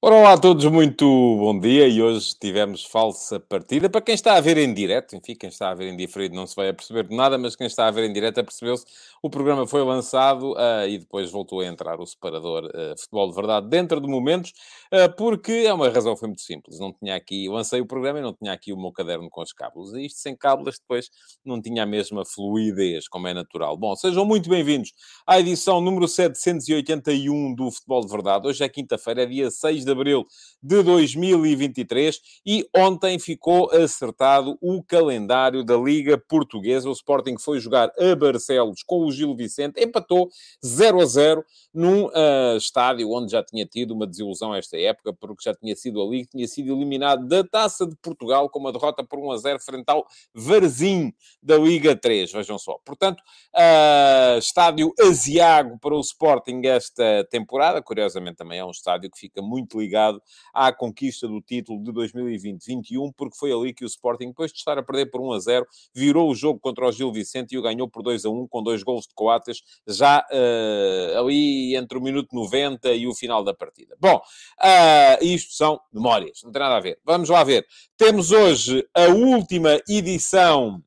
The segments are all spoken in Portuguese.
Ora, olá a todos, muito bom dia e hoje tivemos falsa partida. Para quem está a ver em direto, enfim, quem está a ver em diferido não se vai a perceber de nada, mas quem está a ver em direto percebeu-se. O programa foi lançado uh, e depois voltou a entrar o separador uh, Futebol de Verdade dentro de momentos, uh, porque é uma razão foi muito simples. Não tinha aqui, lancei o programa e não tinha aqui o meu caderno com os cabos. E isto sem cábulas depois não tinha a mesma fluidez, como é natural. Bom, sejam muito bem-vindos à edição número 781 do Futebol de Verdade. Hoje é quinta-feira, é dia 6 de abril de 2023 e ontem ficou acertado o calendário da Liga Portuguesa. O Sporting foi jogar a Barcelos com o Gil Vicente, empatou 0 a 0 num uh, estádio onde já tinha tido uma desilusão esta época, porque já tinha sido ali que tinha sido eliminado da Taça de Portugal com uma derrota por 1 a 0 frente ao Varzim da Liga 3. Vejam só. Portanto, uh, estádio asiago para o Sporting esta temporada. Curiosamente, também é um estádio que fica muito ligado à conquista do título de 2020-21, porque foi ali que o Sporting, depois de estar a perder por 1 a 0, virou o jogo contra o Gil Vicente e o ganhou por 2 a 1, com dois gols de Coates, já uh, ali entre o minuto 90 e o final da partida. Bom, uh, isto são memórias, não tem nada a ver. Vamos lá ver. Temos hoje a última edição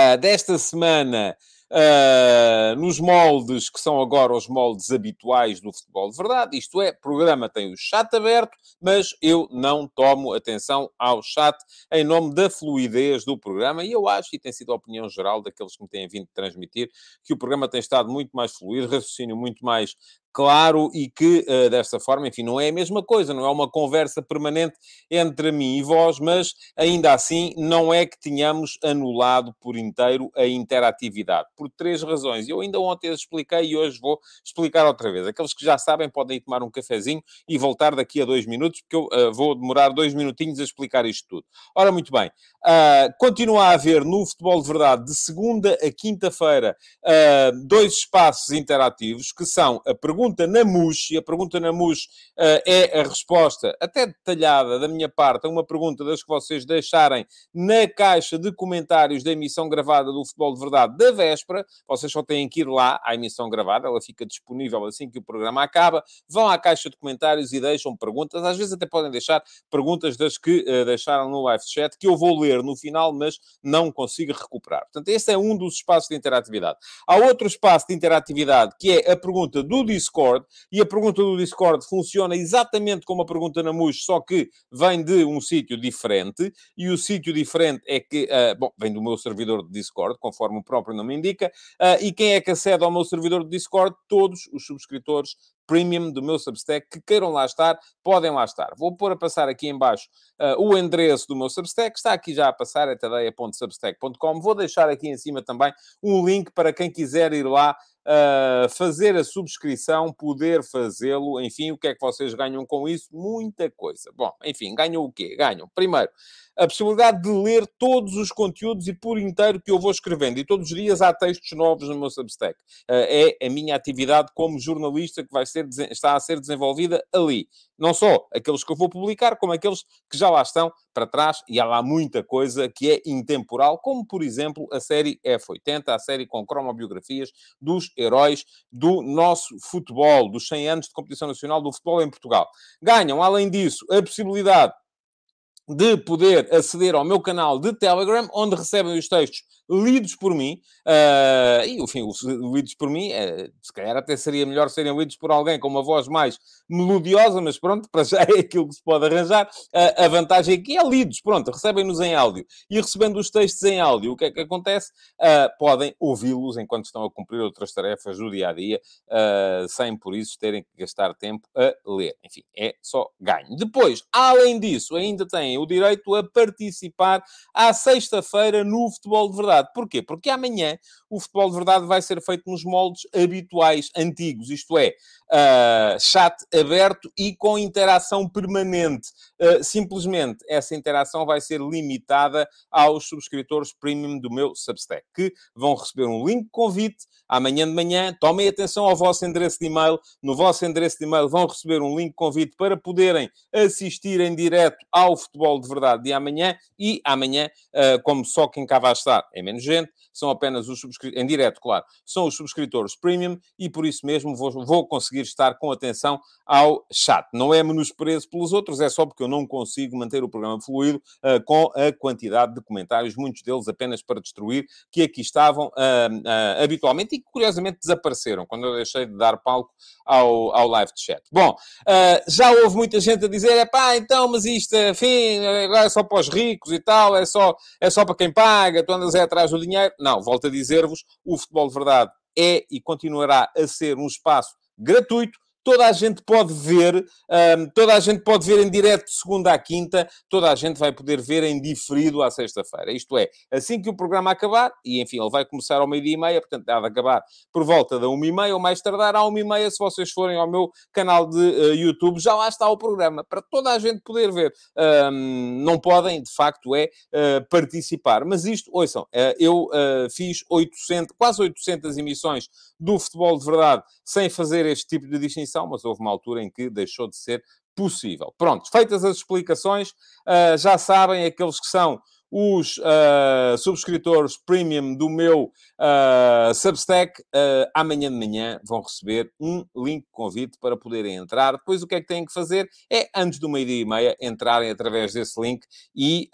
uh, desta semana uh, nos moldes que são agora os moldes habituais do futebol de verdade. Isto é, programa tem o chat aberto, mas eu não tomo atenção ao chat em nome da fluidez do programa. E eu acho, e tem sido a opinião geral daqueles que me têm vindo transmitir, que o programa tem estado muito mais fluido, raciocínio muito mais claro e que, uh, desta forma, enfim, não é a mesma coisa, não é uma conversa permanente entre mim e vós, mas ainda assim não é que tenhamos anulado por inteiro a interatividade, por três razões. Eu ainda ontem expliquei e hoje vou explicar outra vez. Aqueles que já sabem podem ir tomar um cafezinho e voltar daqui a dois minutos, porque eu uh, vou demorar dois minutinhos a explicar isto tudo. Ora, muito bem, uh, continua a haver no Futebol de Verdade, de segunda a quinta-feira, dois espaços interativos, que são a pergunta pergunta na MUS, e a pergunta na MUS uh, é a resposta, até detalhada da minha parte, a uma pergunta das que vocês deixarem na caixa de comentários da emissão gravada do Futebol de Verdade da véspera. Vocês só têm que ir lá à emissão gravada, ela fica disponível assim que o programa acaba. Vão à caixa de comentários e deixam perguntas. Às vezes até podem deixar perguntas das que uh, deixaram no live chat, que eu vou ler no final, mas não consigo recuperar. Portanto, esse é um dos espaços de interatividade. Há outro espaço de interatividade que é a pergunta do Discord Discord e a pergunta do Discord funciona exatamente como a pergunta na MUS, só que vem de um sítio diferente e o sítio diferente é que, uh, bom, vem do meu servidor de Discord, conforme o próprio nome indica, uh, e quem é que acede ao meu servidor de Discord? Todos os subscritores premium do meu Substack que queiram lá estar, podem lá estar. Vou pôr a passar aqui em baixo uh, o endereço do meu Substack, está aqui já a passar, é tadeia.substack.com. Vou deixar aqui em cima também um link para quem quiser ir lá uh, fazer a subscrição, poder fazê-lo. Enfim, o que é que vocês ganham com isso? Muita coisa. Bom, enfim, ganham o quê? Ganham, primeiro, a possibilidade de ler todos os conteúdos e por inteiro que eu vou escrevendo. E todos os dias há textos novos no meu Substack. Uh, é a minha atividade como jornalista que vai ser, está a ser desenvolvida ali. Não só aqueles que eu vou publicar, como aqueles que já lá estão para trás. E há lá muita coisa que é intemporal, como, por exemplo, a série F80, a série com cromobiografias dos heróis do nosso futebol, dos 100 anos de competição nacional do futebol em Portugal. Ganham, além disso, a possibilidade de poder aceder ao meu canal de Telegram, onde recebem os textos lidos por mim, uh, e, enfim, os lidos por mim, uh, se calhar até seria melhor serem lidos por alguém com uma voz mais melodiosa, mas pronto, para já é aquilo que se pode arranjar. Uh, a vantagem aqui é lidos, pronto, recebem-nos em áudio. E recebendo os textos em áudio, o que é que acontece? podem ouvi-los enquanto estão a cumprir outras tarefas do dia-a-dia, sem por isso terem que gastar tempo a ler. Enfim, é só ganho. Depois, além disso, ainda têm o direito a participar à sexta-feira no Futebol de Verdade verdade. Porquê? Porque amanhã o futebol de verdade vai ser feito nos moldes habituais, antigos, isto é, uh, chat aberto e com interação permanente. Uh, simplesmente essa interação vai ser limitada aos subscritores premium do meu Substack, que vão receber um link convite amanhã de manhã. Tomem atenção ao vosso endereço de e-mail. No vosso endereço de e-mail vão receber um link convite para poderem assistir em direto ao futebol de verdade de amanhã. E amanhã, uh, como só quem cá vai estar é menos gente, são apenas os subscritores, em direto, claro, são os subscritores premium e por isso mesmo vou, vou conseguir estar com atenção ao chat. Não é menosprezo pelos outros, é só porque eu não consigo manter o programa fluido uh, com a quantidade de comentários, muitos deles apenas para destruir, que aqui estavam uh, habitualmente e que curiosamente desapareceram quando eu deixei de dar palco ao, ao live chat. Bom, já houve muita gente a dizer, é pá, então, mas isto, enfim, agora é só para os ricos e tal, é só, é só para quem paga, tu andas é atrás do dinheiro. Não, volto a dizer-vos, o futebol de verdade é e continuará a ser um espaço gratuito toda a gente pode ver, um, toda a gente pode ver em direto de segunda à quinta, toda a gente vai poder ver em diferido à sexta-feira. Isto é, assim que o programa acabar, e enfim, ele vai começar ao meio-dia e meia, portanto, deve acabar por volta da uma e meia, ou mais tardar à uma e meia, se vocês forem ao meu canal de uh, YouTube, já lá está o programa, para toda a gente poder ver. Um, não podem, de facto, é uh, participar. Mas isto, ouçam, uh, eu fiz 800, quase 800 emissões do futebol de verdade sem fazer este tipo de distinção, mas houve uma altura em que deixou de ser possível. Pronto, feitas as explicações, uh, já sabem, aqueles que são os uh, subscritores premium do meu uh, Substack, uh, amanhã de manhã vão receber um link convite para poderem entrar. Depois o que é que têm que fazer? É, antes do meio-dia e meia, entrarem através desse link e...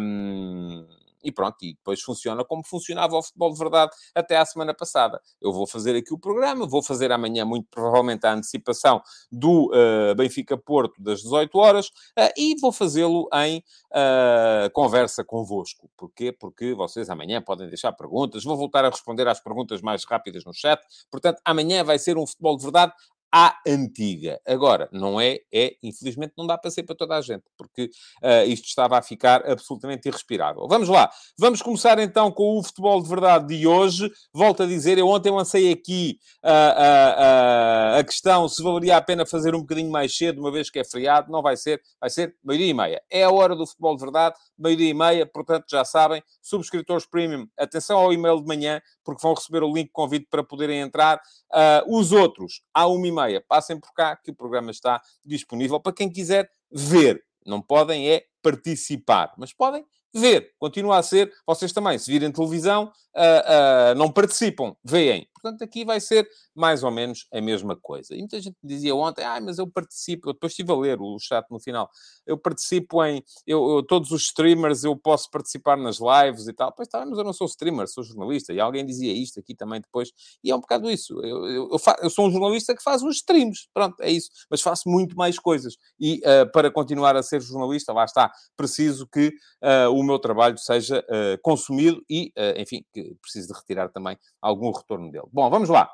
Um e pronto, e depois funciona como funcionava o futebol de verdade até à semana passada. Eu vou fazer aqui o programa, vou fazer amanhã, muito provavelmente, a antecipação do uh, Benfica-Porto das 18 horas uh, e vou fazê-lo em uh, conversa convosco. Porquê? Porque vocês amanhã podem deixar perguntas, vou voltar a responder às perguntas mais rápidas no chat. Portanto, amanhã vai ser um futebol de verdade à antiga. Agora, não é, é, infelizmente não dá para ser para toda a gente, porque uh, isto estava a ficar absolutamente irrespirável. Vamos lá, vamos começar então com o futebol de verdade de hoje. Volto a dizer, eu ontem lancei aqui uh, uh, a questão se valeria a pena fazer um bocadinho mais cedo, uma vez que é feriado, não vai ser, vai ser meio-dia e meia. É a hora do futebol de verdade, meio-dia e meia, portanto já sabem, subscritores premium, atenção ao e-mail de manhã, porque vão receber o link convite para poderem entrar. os outros, à uma meia, passem por cá, que o programa está disponível para quem quiser ver. Não podem é participar, mas podem ver. Continua a ser, vocês também, se virem televisão, uh, uh, não participam, veem. Portanto, aqui vai ser mais ou menos a mesma coisa. E muita gente dizia ontem, ah, mas eu participo, eu depois estive a ler o chat no final, eu participo em, eu, eu, todos os streamers, eu posso participar nas lives e tal. Pois está, mas eu não sou streamer, sou jornalista. E alguém dizia isto aqui também depois, e é um bocado isso. Eu, eu, eu, eu sou um jornalista que faz uns streams, pronto, é isso. Mas faço muito mais coisas. E uh, para continuar a ser jornalista, lá está, preciso que uh, o meu trabalho seja uh, consumido e, enfim, que preciso de retirar também algum retorno dele. Bom, vamos lá.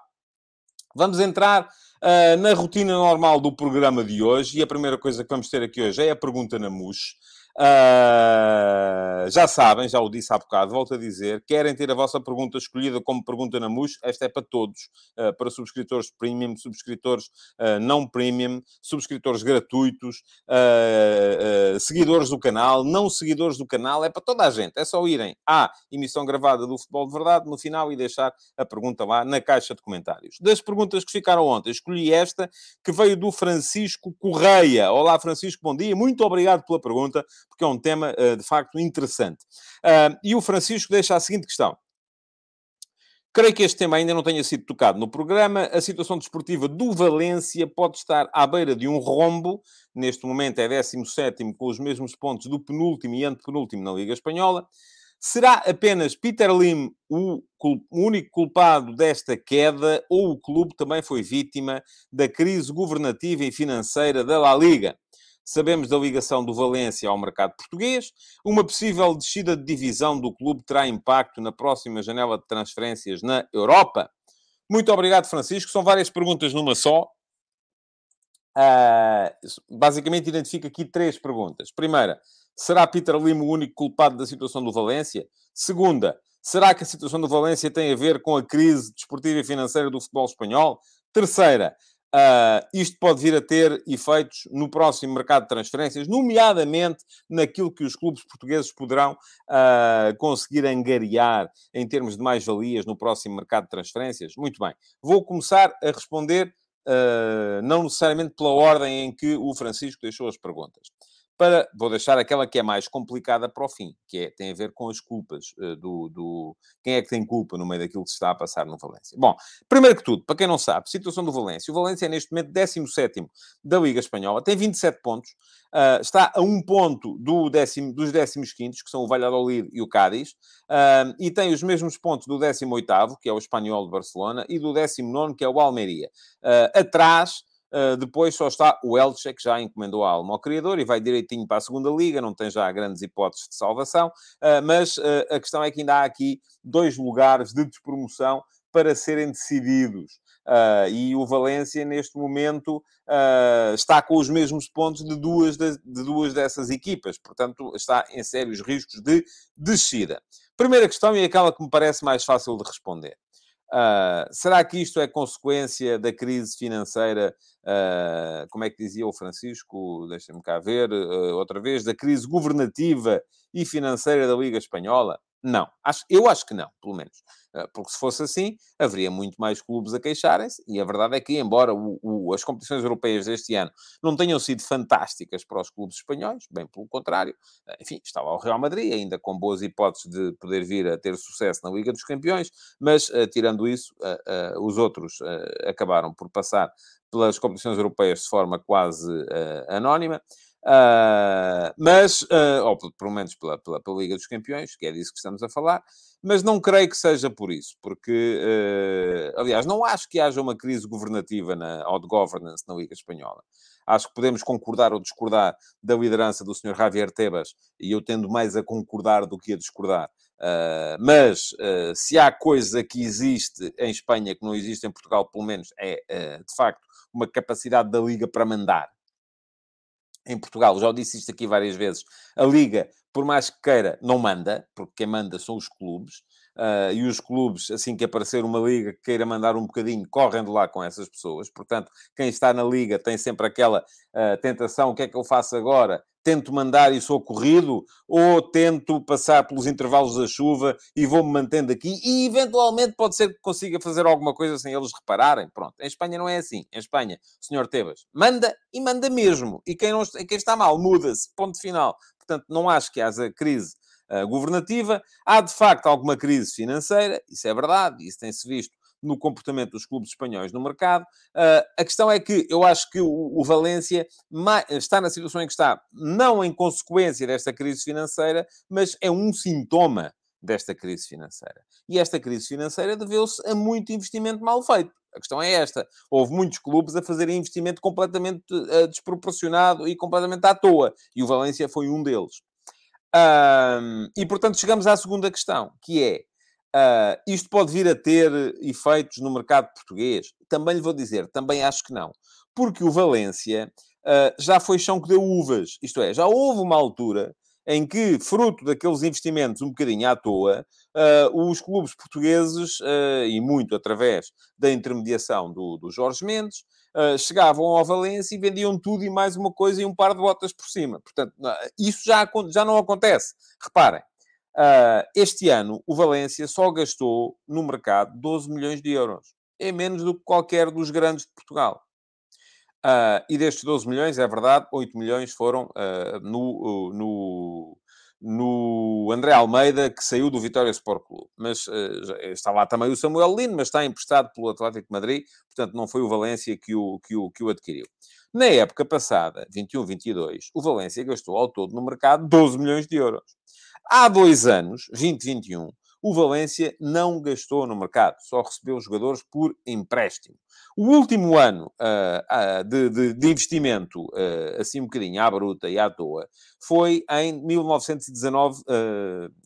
Vamos entrar uh, na rotina normal do programa de hoje e a primeira coisa que vamos ter aqui hoje é a pergunta na MUS. Uh, já sabem, já o disse há bocado, volto a dizer, querem ter a vossa pergunta escolhida como pergunta na MUS, esta é para todos, uh, para subscritores premium, subscritores uh, não premium, subscritores gratuitos, seguidores do canal, não seguidores do canal, é para toda a gente, é só irem à emissão gravada do Futebol de Verdade no final e deixar a pergunta lá na caixa de comentários. Das perguntas que ficaram ontem, escolhi esta, que veio do Francisco Correia. Olá Francisco, bom dia, muito obrigado pela pergunta porque é um tema, uh, de facto, interessante. E o Francisco deixa a seguinte questão. Creio que este tema ainda não tenha sido tocado no programa. A situação desportiva do Valência pode estar à beira de um rombo. Neste momento é 17 com os mesmos pontos do penúltimo e antepenúltimo na Liga Espanhola. Será apenas Peter Lim o, único culpado desta queda ou o clube também foi vítima da crise governativa e financeira da La Liga? Sabemos da ligação do Valência ao mercado português. Uma possível descida de divisão do clube terá impacto na próxima janela de transferências na Europa? Muito obrigado, Francisco. São várias perguntas numa só. Uh, basicamente, identifico aqui três perguntas. Primeira, será Peter Lima o único culpado da situação do Valência? Segunda, será que a situação do Valência tem a ver com a crise desportiva e financeira do futebol espanhol? Terceira, Uh, isto pode vir a ter efeitos no próximo mercado de transferências, nomeadamente naquilo que os clubes portugueses poderão uh, conseguir angariar em termos de mais-valias no próximo mercado de transferências? Muito bem. Vou começar a responder, uh, não necessariamente pela ordem em que o Francisco deixou as perguntas para, vou deixar aquela que é mais complicada para o fim, que é, tem a ver com as culpas uh, do, do, Quem é que tem culpa no meio daquilo que se está a passar no Valência? Bom, primeiro que tudo, para quem não sabe, situação do Valência. O Valência é neste momento 17 da Liga Espanhola, tem 27 pontos, uh, está a um ponto do décimo, dos 15 quintos, que são o Valladolid e o Cádiz, uh, e tem os mesmos pontos do 18 que é o Espanhol de Barcelona, e do 19 que é o Almeria. atrás Uh, depois só está o Elche, que já encomendou a alma ao criador e vai direitinho para a segunda liga, não tem já grandes hipóteses de salvação, uh, mas uh, a questão é que ainda há aqui dois lugares de despromoção para serem decididos. e o Valência, neste momento, está com os mesmos pontos de duas, de, de duas dessas equipas, portanto, está em sérios riscos de descida. Primeira questão, e aquela que me parece mais fácil de responder. Uh, será que isto é consequência da crise financeira, uh, como é que dizia o Francisco, deixa-me cá ver, uh, outra vez, da crise governativa e financeira da Liga Espanhola? Não. Acho, eu acho que não, pelo menos. Ah, porque se fosse assim, haveria muito mais clubes a queixarem-se, e a verdade é que, embora o, o, as competições europeias deste ano não tenham sido fantásticas para os clubes espanhóis, bem pelo contrário, ah, enfim, estava o Real Madrid, ainda com boas hipóteses de poder vir a ter sucesso na Liga dos Campeões, mas, uh, tirando isso, uh, uh, os outros acabaram por passar pelas competições europeias de forma quase anónima. Uh, mas, uh, ou pelo menos pela, pela, pela, Liga dos Campeões, que é disso que estamos a falar, mas não creio que seja por isso, porque, uh, aliás, não acho que haja uma crise governativa na, ou de governance na Liga Espanhola. Acho que podemos concordar ou discordar da liderança do Sr. Javier Tebas, e eu tendo mais a concordar do que a discordar. mas se há coisa que existe em Espanha que não existe em Portugal, pelo menos, é de facto uma capacidade da Liga para mandar em Portugal, já disse isto aqui várias vezes, a Liga, por mais que queira, não manda, porque quem manda são os clubes. Uh, e os clubes, assim que aparecer uma liga que queira mandar um bocadinho, correm de lá com essas pessoas. Portanto, quem está na liga tem sempre aquela uh, tentação: o que é que eu faço agora? Tento mandar e sou corrido, ou tento passar pelos intervalos da chuva e vou-me mantendo aqui, e eventualmente pode ser que consiga fazer alguma coisa sem eles repararem. Pronto, em Espanha não é assim. Em Espanha, senhor Tebas, manda e manda mesmo. E quem, não, quem está mal, muda-se. Ponto final. Portanto, não acho que haja crise uh, governativa. Há, de facto, alguma crise financeira, isso é verdade, isso tem-se visto no comportamento dos clubes espanhóis no mercado. Uh, a questão é que eu acho que o, Valência está na situação em que está, não em consequência desta crise financeira, mas é um sintoma desta crise financeira. E esta crise financeira deveu-se a muito investimento mal feito. A questão é esta. Houve muitos clubes a fazerem investimento completamente uh, desproporcionado e completamente à toa. E o Valência foi um deles. Um, e, portanto, chegamos à segunda questão, que é, uh, isto pode vir a ter efeitos no mercado português? Também lhe vou dizer, também acho que não. Porque o Valência uh, já foi chão que deu uvas. Isto é, já houve uma altura em que, fruto daqueles investimentos um bocadinho à toa, uh, os clubes portugueses, e muito através da intermediação do, do Jorge Mendes, chegavam ao Valência e vendiam tudo e mais uma coisa e um par de botas por cima. Portanto, isso já, já não acontece. Reparem, este ano o Valência só gastou no mercado 12 milhões de euros. É menos do que qualquer dos grandes de Portugal. Uh, e destes 12 milhões, é verdade, 8 milhões foram uh, no, no, no André Almeida, que saiu do Vitória Sport Clube. Mas uh, está lá também o Samuel Lino, mas está emprestado pelo Atlético de Madrid, portanto não foi o Valência que o, que o, que o adquiriu. Na época passada, 21-22, o Valência gastou ao todo no mercado 12 milhões de euros. Há dois anos, 2021, o Valência não gastou no mercado, só recebeu jogadores por empréstimo. O último ano uh, uh, de, de, de, investimento, uh, assim um bocadinho à bruta e à toa, foi em 1919,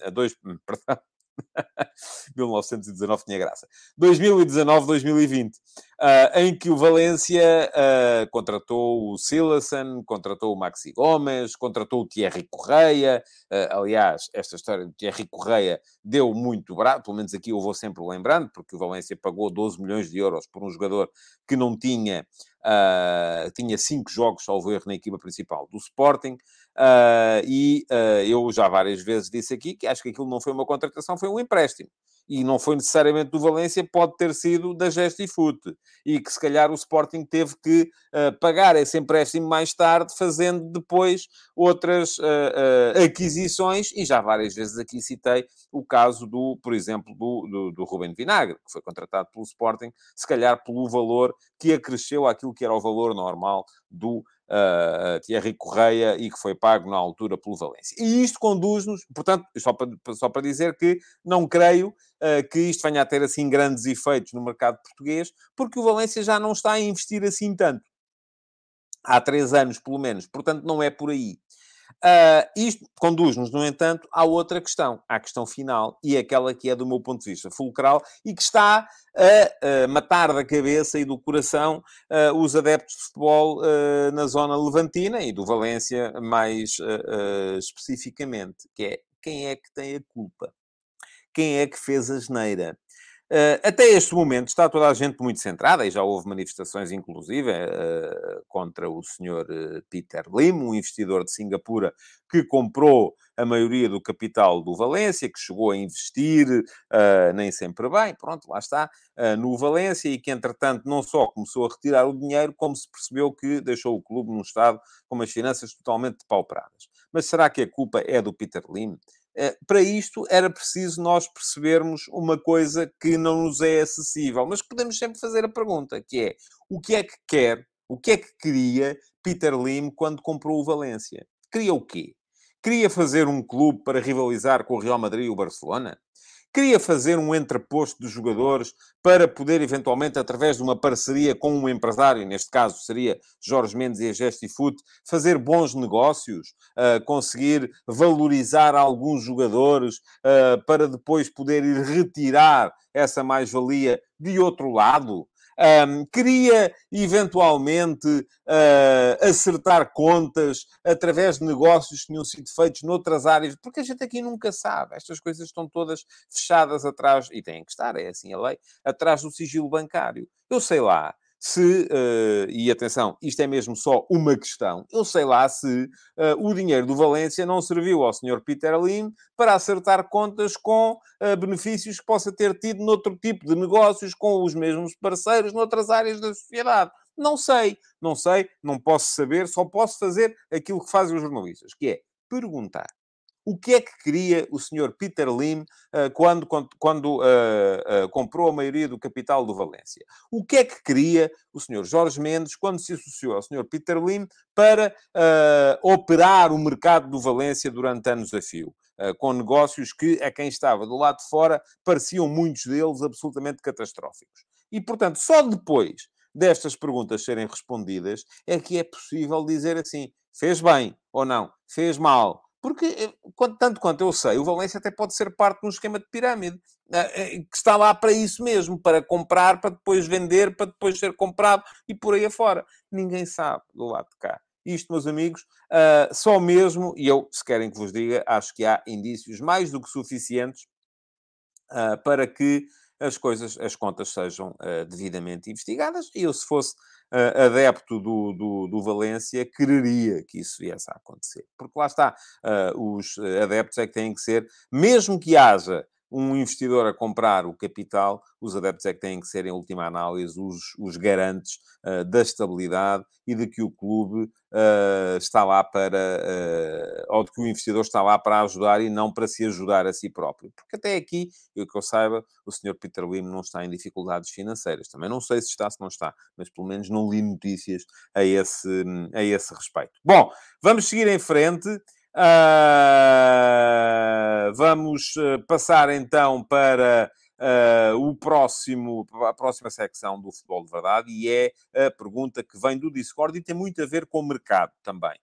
a dois, perdão, 1919 tinha graça. 2019, 2020, uh, em que o Valência uh, contratou o Silasen, contratou o Maxi Gomes, contratou o Thierry Correia. Uh, aliás, esta história do Thierry Correia deu muito barato, pelo menos aqui eu vou sempre lembrando, porque o Valência pagou 12 milhões de euros por um jogador que não tinha Uh, tinha cinco jogos, salvo erro, na equipa principal do Sporting, uh, e uh, eu já várias vezes disse aqui que acho que aquilo não foi uma contratação, foi um empréstimo e não foi necessariamente do Valência, pode ter sido da Gestifute. E que se calhar o Sporting teve que uh, pagar esse empréstimo mais tarde, fazendo depois outras uh, uh, aquisições. E já várias vezes aqui citei o caso do, por exemplo, do, do, do Rubem Vinagre, que foi contratado pelo Sporting, se calhar pelo valor que acresceu àquilo que era o valor normal do uh, Thierry Correia e que foi pago na altura pelo Valência. E isto conduz-nos, portanto, só para, só para dizer que não creio uh, que isto venha a ter assim grandes efeitos no mercado português, porque o Valência já não está a investir assim tanto. Há três anos, pelo menos. Portanto, não é por aí. Uh, isto conduz-nos, no entanto, à outra questão, à questão final, e aquela que é, do meu ponto de vista, fulcral e que está a, a matar da cabeça e do coração uh, os adeptos de futebol uh, na zona levantina e do Valência mais especificamente, que é quem é que tem a culpa? Quem é que fez a geneira? Uh, até este momento está toda a gente muito centrada, e já houve manifestações, inclusive, uh, contra o senhor uh, Peter Lim, um investidor de Singapura que comprou a maioria do capital do Valência, que chegou a investir nem sempre bem, pronto, lá está, no Valência, e que, entretanto, não só começou a retirar o dinheiro, como se percebeu que deixou o clube num estado com as finanças totalmente depauperadas. Mas será que a culpa é do Peter Lim? Eh, para isto era preciso nós percebermos uma coisa que não nos é acessível, mas podemos sempre fazer a pergunta, que é, o que é que quer, o que é que queria Peter Lim quando comprou o Valência? Queria o quê? Queria fazer um clube para rivalizar com o Real Madrid e o Barcelona? Queria fazer um entreposto de jogadores para poder, eventualmente, através de uma parceria com um empresário, neste caso seria Jorge Mendes e a Gestifoot, fazer bons negócios, uh, conseguir valorizar alguns jogadores uh, para depois poder ir retirar essa mais-valia de outro lado. Um, queria eventualmente uh, acertar contas através de negócios que tinham sido feitos noutras áreas, porque a gente aqui nunca sabe. Estas coisas estão todas fechadas atrás, e têm que estar, é assim a lei, atrás do sigilo bancário. Eu sei lá se, uh, e atenção, isto é mesmo só uma questão, eu sei lá se uh, o dinheiro do Valência não serviu ao Sr. Peter Lim para acertar contas com uh, benefícios que possa ter tido noutro tipo de negócios com os mesmos parceiros noutras áreas da sociedade. Não sei, não sei, não posso saber, só posso fazer aquilo que fazem os jornalistas, que é perguntar o que é que queria o senhor Peter Lim uh, quando, quando, quando uh, uh, comprou a maioria do capital do Valência? O que é que queria o senhor Jorge Mendes quando se associou ao senhor Peter Lim para operar o mercado do Valência durante anos a fio? com negócios que, a quem estava do lado de fora, pareciam muitos deles absolutamente catastróficos. E, portanto, só depois destas perguntas serem respondidas é que é possível dizer assim: fez bem ou não, fez mal, porque, eh, tanto quanto eu sei, o Valência até pode ser parte de um esquema de pirâmide, eh, eh, que está lá para isso mesmo, para comprar, para depois vender, para depois ser comprado e por aí afora. Ninguém sabe do lado de cá. Isto, meus amigos, só mesmo, e eu, se querem que vos diga, acho que há indícios mais do que suficientes para que as coisas, as contas sejam devidamente investigadas. E eu, se fosse uh, adepto do, do, do, Valência quereria que isso viesse a acontecer. Porque lá está, uh, os adeptos é que têm que ser, mesmo que haja um investidor a comprar o capital, os adeptos é que têm que ser, em última análise, os, os garantes uh, da estabilidade e de que o clube uh, está lá para, uh, ou de que o investidor está lá para ajudar e não para se ajudar a si próprio. Porque até aqui, eu que eu saiba, o senhor Peter Lim não está em dificuldades financeiras. Também não sei se está, se não está, mas pelo menos não li notícias a esse, a esse respeito. Bom, vamos seguir em frente. Uh, vamos uh, passar então para uh, o próximo, a próxima secção do Futebol de Verdade e é a pergunta que vem do Discord e tem muito a ver com o mercado também.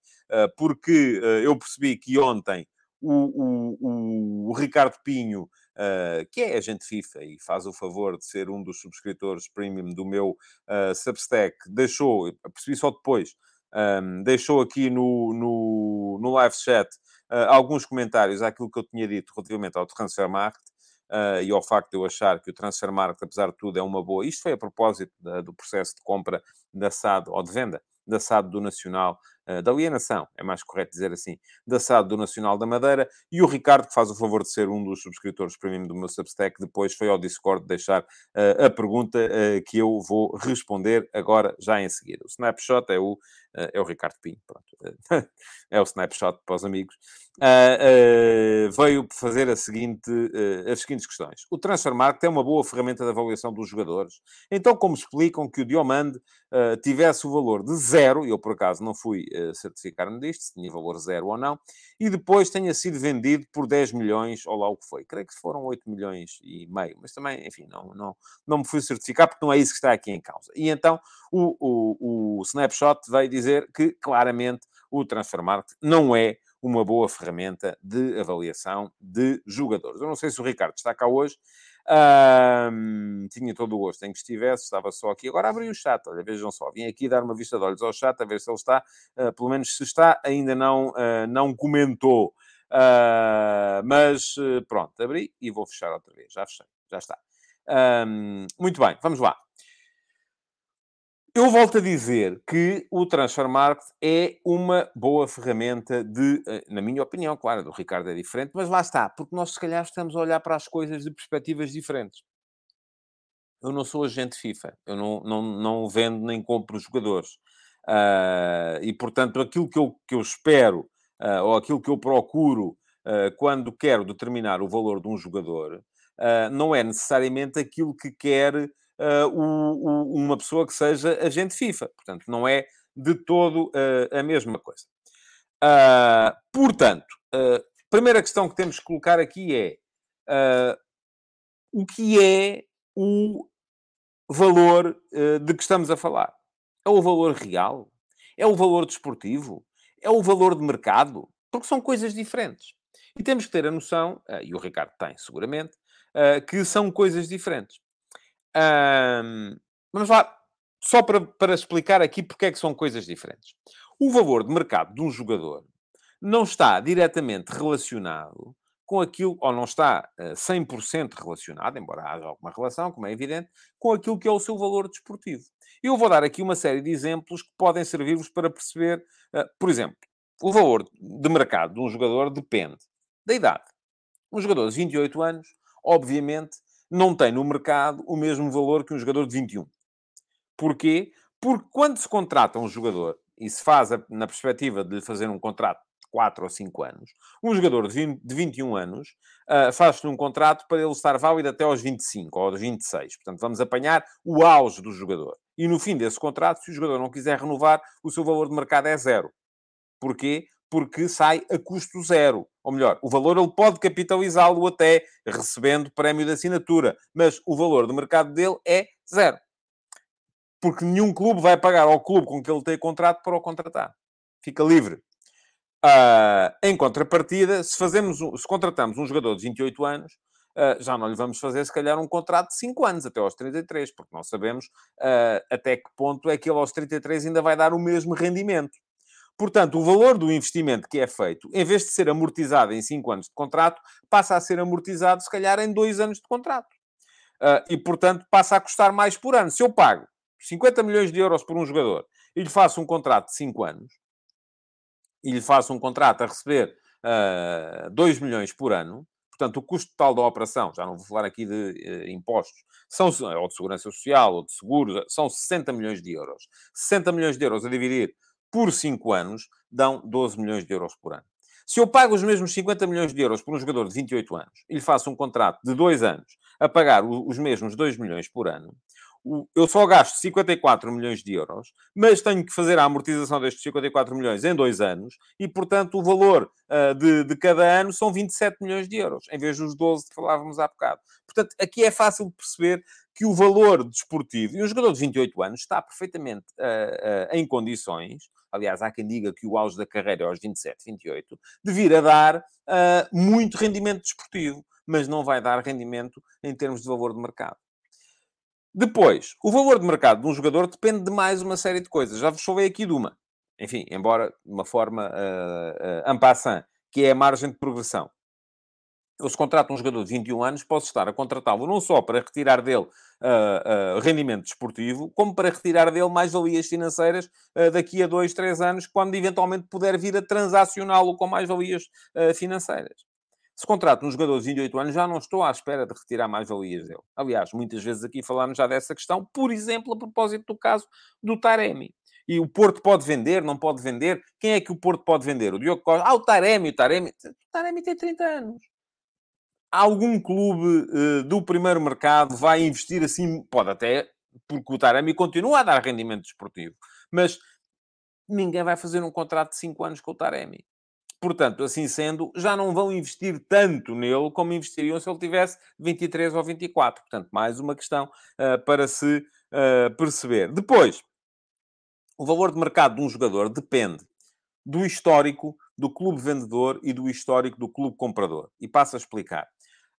porque eu percebi que ontem o, o, o Ricardo Pinho uh, que é agente FIFA e faz o favor de ser um dos subscritores premium do meu uh, Substack, deixou, percebi só depois, um, deixou aqui no, no, no live chat uh, alguns comentários àquilo que eu tinha dito relativamente ao Transfer Market. Uh, e ao facto de eu achar que o Transfer Market, apesar de tudo, é uma boa. Isto foi a propósito da, do processo de compra da SAD, ou de venda da SAD do Nacional, uh, da alienação, é mais correto dizer assim, da SAD do Nacional da Madeira, e o Ricardo, que faz o favor de ser um dos subscritores premium do meu Substack, depois foi ao Discord deixar uh, a pergunta uh, que eu vou responder agora, já em seguida. O snapshot é o, é o Ricardo Pinho, pronto. é o snapshot para os amigos. veio fazer a seguinte, as seguintes questões. O Transfer Market é uma boa ferramenta de avaliação dos jogadores. Então, como explicam que o Diomande tivesse o valor de zero, eu por acaso não fui certificar-me disto, se tinha valor zero ou não, e depois tenha sido vendido por 10 milhões, ou lá o que foi. Creio que foram 8 milhões e meio, mas também, enfim, não, não, não me fui certificar porque não é isso que está aqui em causa. E então o, o, o Snapshot veio dizer que claramente o Transfer Market não é uma boa ferramenta de avaliação de jogadores. Eu não sei se o Ricardo está cá hoje, um, tinha todo o gosto em que estivesse, estava só aqui. Agora abri o chat, olha, vejam só. Vim aqui dar uma vista de olhos ao chat, a ver se ele está, uh, pelo menos se está, ainda não, uh, não comentou. Uh, mas pronto, abri e vou fechar outra vez. Já fechei, já está. Um, muito bem, vamos lá. Eu volto a dizer que o Transfer Market é uma boa ferramenta de, eh, na minha opinião, claro, do Ricardo é diferente, mas lá está, porque nós se calhar estamos a olhar para as coisas de perspectivas diferentes. Eu não sou agente FIFA, eu não, não, não vendo nem compro jogadores. Uh, e, portanto, aquilo que eu, que eu espero, uh, ou aquilo que eu procuro uh, quando quero determinar o valor de um jogador, não é necessariamente aquilo que quer uh, o, o, uma pessoa que seja agente FIFA. Portanto, não é de todo uh, a mesma coisa. Uh, portanto, a primeira questão que temos que colocar aqui é o que é o valor de que estamos a falar? É o valor real? É o valor desportivo? É o valor de mercado? Porque são coisas diferentes. E temos que ter a noção, e o Ricardo tem seguramente, que são coisas diferentes. Um, vamos lá, só para, para explicar aqui porque é que são coisas diferentes. O valor de mercado de um jogador não está diretamente relacionado com aquilo, ou não está uh, 100% relacionado, embora haja alguma relação, como é evidente, com aquilo que é o seu valor desportivo. Eu vou dar aqui uma série de exemplos que podem servir-vos para perceber, uh, por exemplo, o valor de mercado de um jogador depende da idade. Um jogador de 28 anos, obviamente, não tem no mercado o mesmo valor que um jogador de 21. Porquê? Porque quando se contrata um jogador, e se faz na perspectiva de fazer um contrato de 4 ou 5 anos, um jogador de, 20, de 21 anos uh, faz-se um contrato para ele estar válido até aos 25 ou aos 26. Portanto, vamos apanhar o auge do jogador. E no fim desse contrato, se o jogador não quiser renovar, o seu valor de mercado é zero. Porquê? porque sai a custo zero. Ou melhor, o valor ele pode capitalizá-lo até recebendo prémio de assinatura, mas o valor do mercado dele é zero. Porque nenhum clube vai pagar ao clube com que ele tem contrato para o contratar. Fica livre. Uh, em contrapartida, se, fazemos, se contratamos um jogador de 28 anos, uh, já não lhe vamos fazer, se calhar, um contrato de 5 anos, até aos 33, porque não sabemos uh, até que ponto é que ele aos 33 ainda vai dar o mesmo rendimento. Portanto, o valor do investimento que é feito, em vez de ser amortizado em 5 anos de contrato, passa a ser amortizado, se calhar, em 2 anos de contrato. Uh, e, portanto, passa a custar mais por ano. Se eu pago 50 milhões de euros por um jogador e lhe faço um contrato de 5 anos, e lhe faço um contrato a receber uh, ah, 2 milhões por ano, portanto, o custo total da operação, já não vou falar aqui de uh, impostos, são, ou de segurança social, ou de seguros, são 60 milhões de euros. 60 milhões de euros a dividir por 5 anos, dão 12 milhões de euros por ano. Se eu pago os mesmos 50 milhões de euros por um jogador de 28 anos e lhe faço um contrato de 2 anos a pagar os mesmos 2 milhões por ano, eu só gasto 54 milhões de euros, mas tenho que fazer a amortização destes 54 milhões em 2 anos e, portanto, o valor uh, de, de, cada ano são 27 milhões de euros, em vez dos 12 que falávamos há bocado. Portanto, aqui é fácil de perceber que o valor desportivo, e um jogador de 28 anos está perfeitamente uh, uh, em condições aliás, há quem diga que o auge da carreira é aos 27, 28, de vir a dar uh, muito rendimento desportivo. mas não vai dar rendimento em termos de valor de mercado. Depois, o valor de mercado de um jogador depende de mais uma série de coisas. Já vos falei aqui de uma. Enfim, embora de uma forma uh, uh, que é a margem de progressão. Eu, se contrato um jogador de 21 anos, posso estar a contratá-lo não só para retirar dele uh, uh, rendimento desportivo, como para retirar dele mais-valias financeiras uh, daqui a 2, 3 anos, quando eventualmente puder vir a transacioná-lo com mais-valias financeiras. Se contrato um jogador de 28 anos, já não estou à espera de retirar mais-valias dele. Aliás, muitas vezes aqui falámos já dessa questão, por exemplo, a propósito do caso do Taremi. E o Porto pode vender, não pode vender. Quem é que o Porto pode vender? O Diogo Costa. Ah, o Taremi, o Taremi. O Taremi tem 30 anos. Algum clube uh, do primeiro mercado vai investir assim? Pode até, porque o Taremi continua a dar rendimento desportivo. Mas ninguém vai fazer um contrato de 5 anos com o Taremi. Portanto, assim sendo, já não vão investir tanto nele como investiriam se ele tivesse 23 ou 24. Portanto, mais uma questão uh, para se uh, perceber. Depois, o valor de mercado de um jogador depende do histórico do clube vendedor e do histórico do clube comprador. E passo a explicar.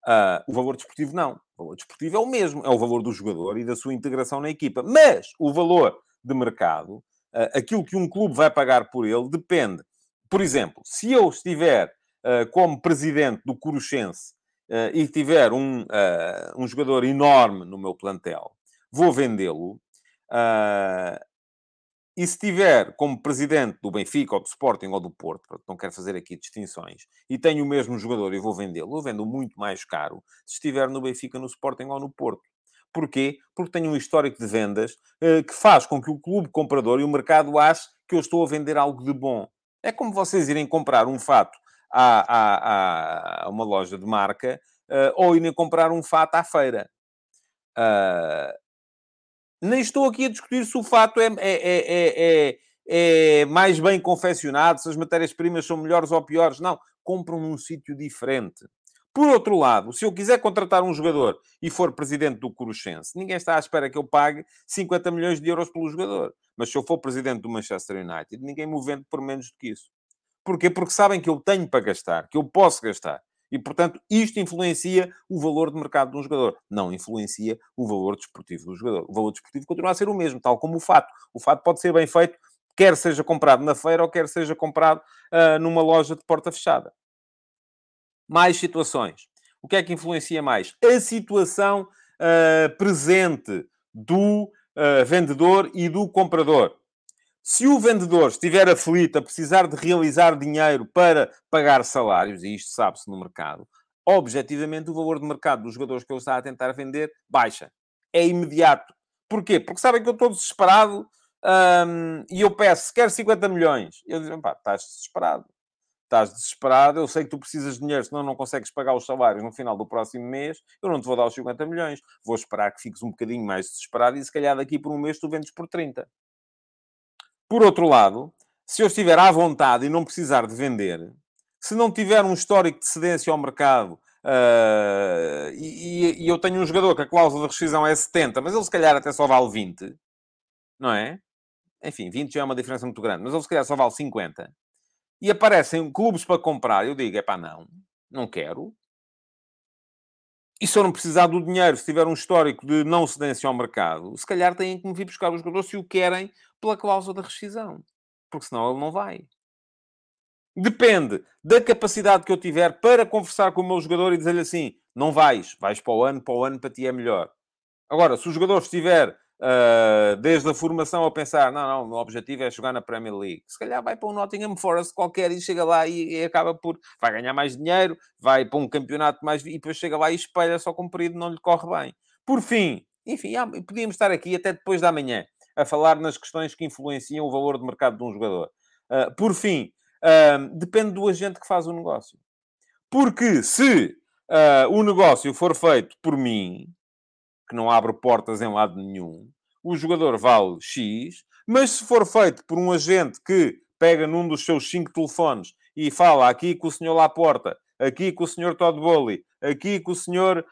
Uh, o valor desportivo não. O valor desportivo é o mesmo. É o valor do jogador e da sua integração na equipa. Mas o valor de mercado, uh, aquilo que um clube vai pagar por ele, depende. Por exemplo, se eu estiver uh, como presidente do Coruchense e tiver um, um jogador enorme no meu plantel, vou vendê-lo. E se tiver como presidente do Benfica, ou do Sporting, ou do Porto, não quero fazer aqui distinções, e tenho o mesmo jogador e vou vendê-lo, eu vendo muito mais caro se estiver no Benfica, no Sporting ou no Porto. Porquê? Porque tenho um histórico de vendas eh, que faz com que o clube comprador e o mercado ache que eu estou a vender algo de bom. É como vocês irem comprar um fato a, uma loja de marca uh, ou irem comprar um fato à feira. Uh, nem estou aqui a discutir se o fato é, é, é, é mais bem confeccionado, se as matérias-primas são melhores ou piores. Não, compram num sítio diferente. Por outro lado, se eu quiser contratar um jogador e for presidente do Coruchense, ninguém está à espera que eu pague 50 milhões de euros pelo jogador. Mas se eu for presidente do Manchester United, ninguém me vende por menos do que isso. Porquê? Porque sabem que eu tenho para gastar, que eu posso gastar. E, portanto, isto influencia o valor de mercado de um jogador. Não influencia o valor desportivo do jogador. O valor desportivo continua a ser o mesmo, tal como o fato. O fato pode ser bem feito, quer seja comprado na feira ou quer seja comprado uh, numa loja de porta fechada. Mais situações. O que é que influencia mais? A situação uh, presente do uh, vendedor e do comprador. Se o vendedor estiver aflito a precisar de realizar dinheiro para pagar salários, e isto sabe-se no mercado, objetivamente o valor de mercado dos jogadores que ele está a tentar vender baixa. É imediato. Porquê? Porque sabem que eu estou desesperado hum, e eu peço, quer 50 milhões. Eu digo, pá, estás desesperado. Estás desesperado, eu sei que tu precisas de dinheiro, senão não consegues pagar os salários no final do próximo mês, eu não te vou dar os 50 milhões. Vou esperar que fiques um bocadinho mais desesperado e se calhar daqui por um mês tu vendes por 30. Por outro lado, se eu estiver à vontade e não precisar de vender, se não tiver um histórico de cedência ao mercado uh, e, e, eu tenho um jogador que a cláusula de rescisão é 70, mas ele se calhar até só vale 20, não é? Enfim, 20 já é uma diferença muito grande, mas ele se calhar só vale 50. E aparecem clubes para comprar, eu digo, é pá, não, não quero. E se eu não precisar do dinheiro, se tiver um histórico de não cedência ao mercado, se calhar têm que me vir buscar os jogadores se o querem pela cláusula de rescisão. Porque senão ele não vai. Depende da capacidade que eu tiver para conversar com o meu jogador e dizer-lhe assim: não vais, vais para o ano, para o ano para ti é melhor. Agora, se o jogador estiver uh, desde a formação a pensar: não, não, o meu objetivo é jogar na Premier League, se calhar vai para o Nottingham Forest qualquer e chega lá e, e acaba por. vai ganhar mais dinheiro, vai para um campeonato mais. e depois chega lá e espelha só cumprido, não lhe corre bem. Por fim, enfim, podíamos estar aqui até depois da manhã a falar nas questões que influenciam o valor de mercado de um jogador. Uh, por fim, uh, depende do agente que faz o negócio. Porque se uh, o negócio for feito por mim, que não abre portas em lado nenhum, o jogador vale X, mas se for feito por um agente que pega num dos seus cinco telefones e fala aqui com o senhor lá à porta, aqui com o senhor Todd Bowley, aqui com o senhor, uh,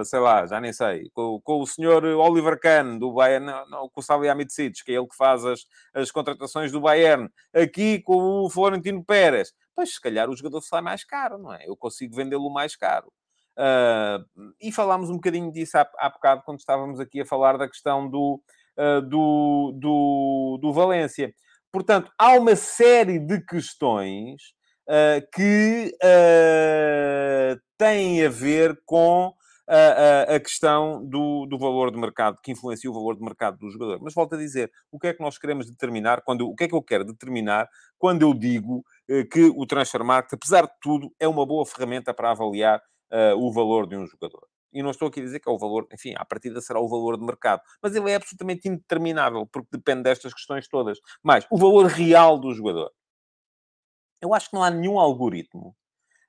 uh, uh, sei lá, já nem sei, com, com, o senhor Oliver Kahn, do Bayern, não, não, com o Salihamidzic, que é ele que faz as, as contratações do Bayern, aqui com o Florentino Pérez. pois se calhar o jogador sai mais caro, não é? Eu consigo vendê-lo mais caro. E falámos um bocadinho disso há, há bocado, quando estávamos aqui a falar da questão do, do, do, do Valência. Portanto, há uma série de questões uh, que têm a ver com a, a, a, questão do, do valor de mercado, que influencia o valor de mercado do jogador. Mas volto a dizer, o que é que nós queremos determinar, quando, o que é que eu quero determinar quando eu digo que o Transfer Market, apesar de tudo, é uma boa ferramenta para avaliar uh, o valor de um jogador. E não estou aqui a dizer que é o valor, enfim, à partida será o valor de mercado. Mas ele é absolutamente indeterminável, porque depende destas questões todas. Mas o valor real do jogador. Eu acho que não há nenhum algoritmo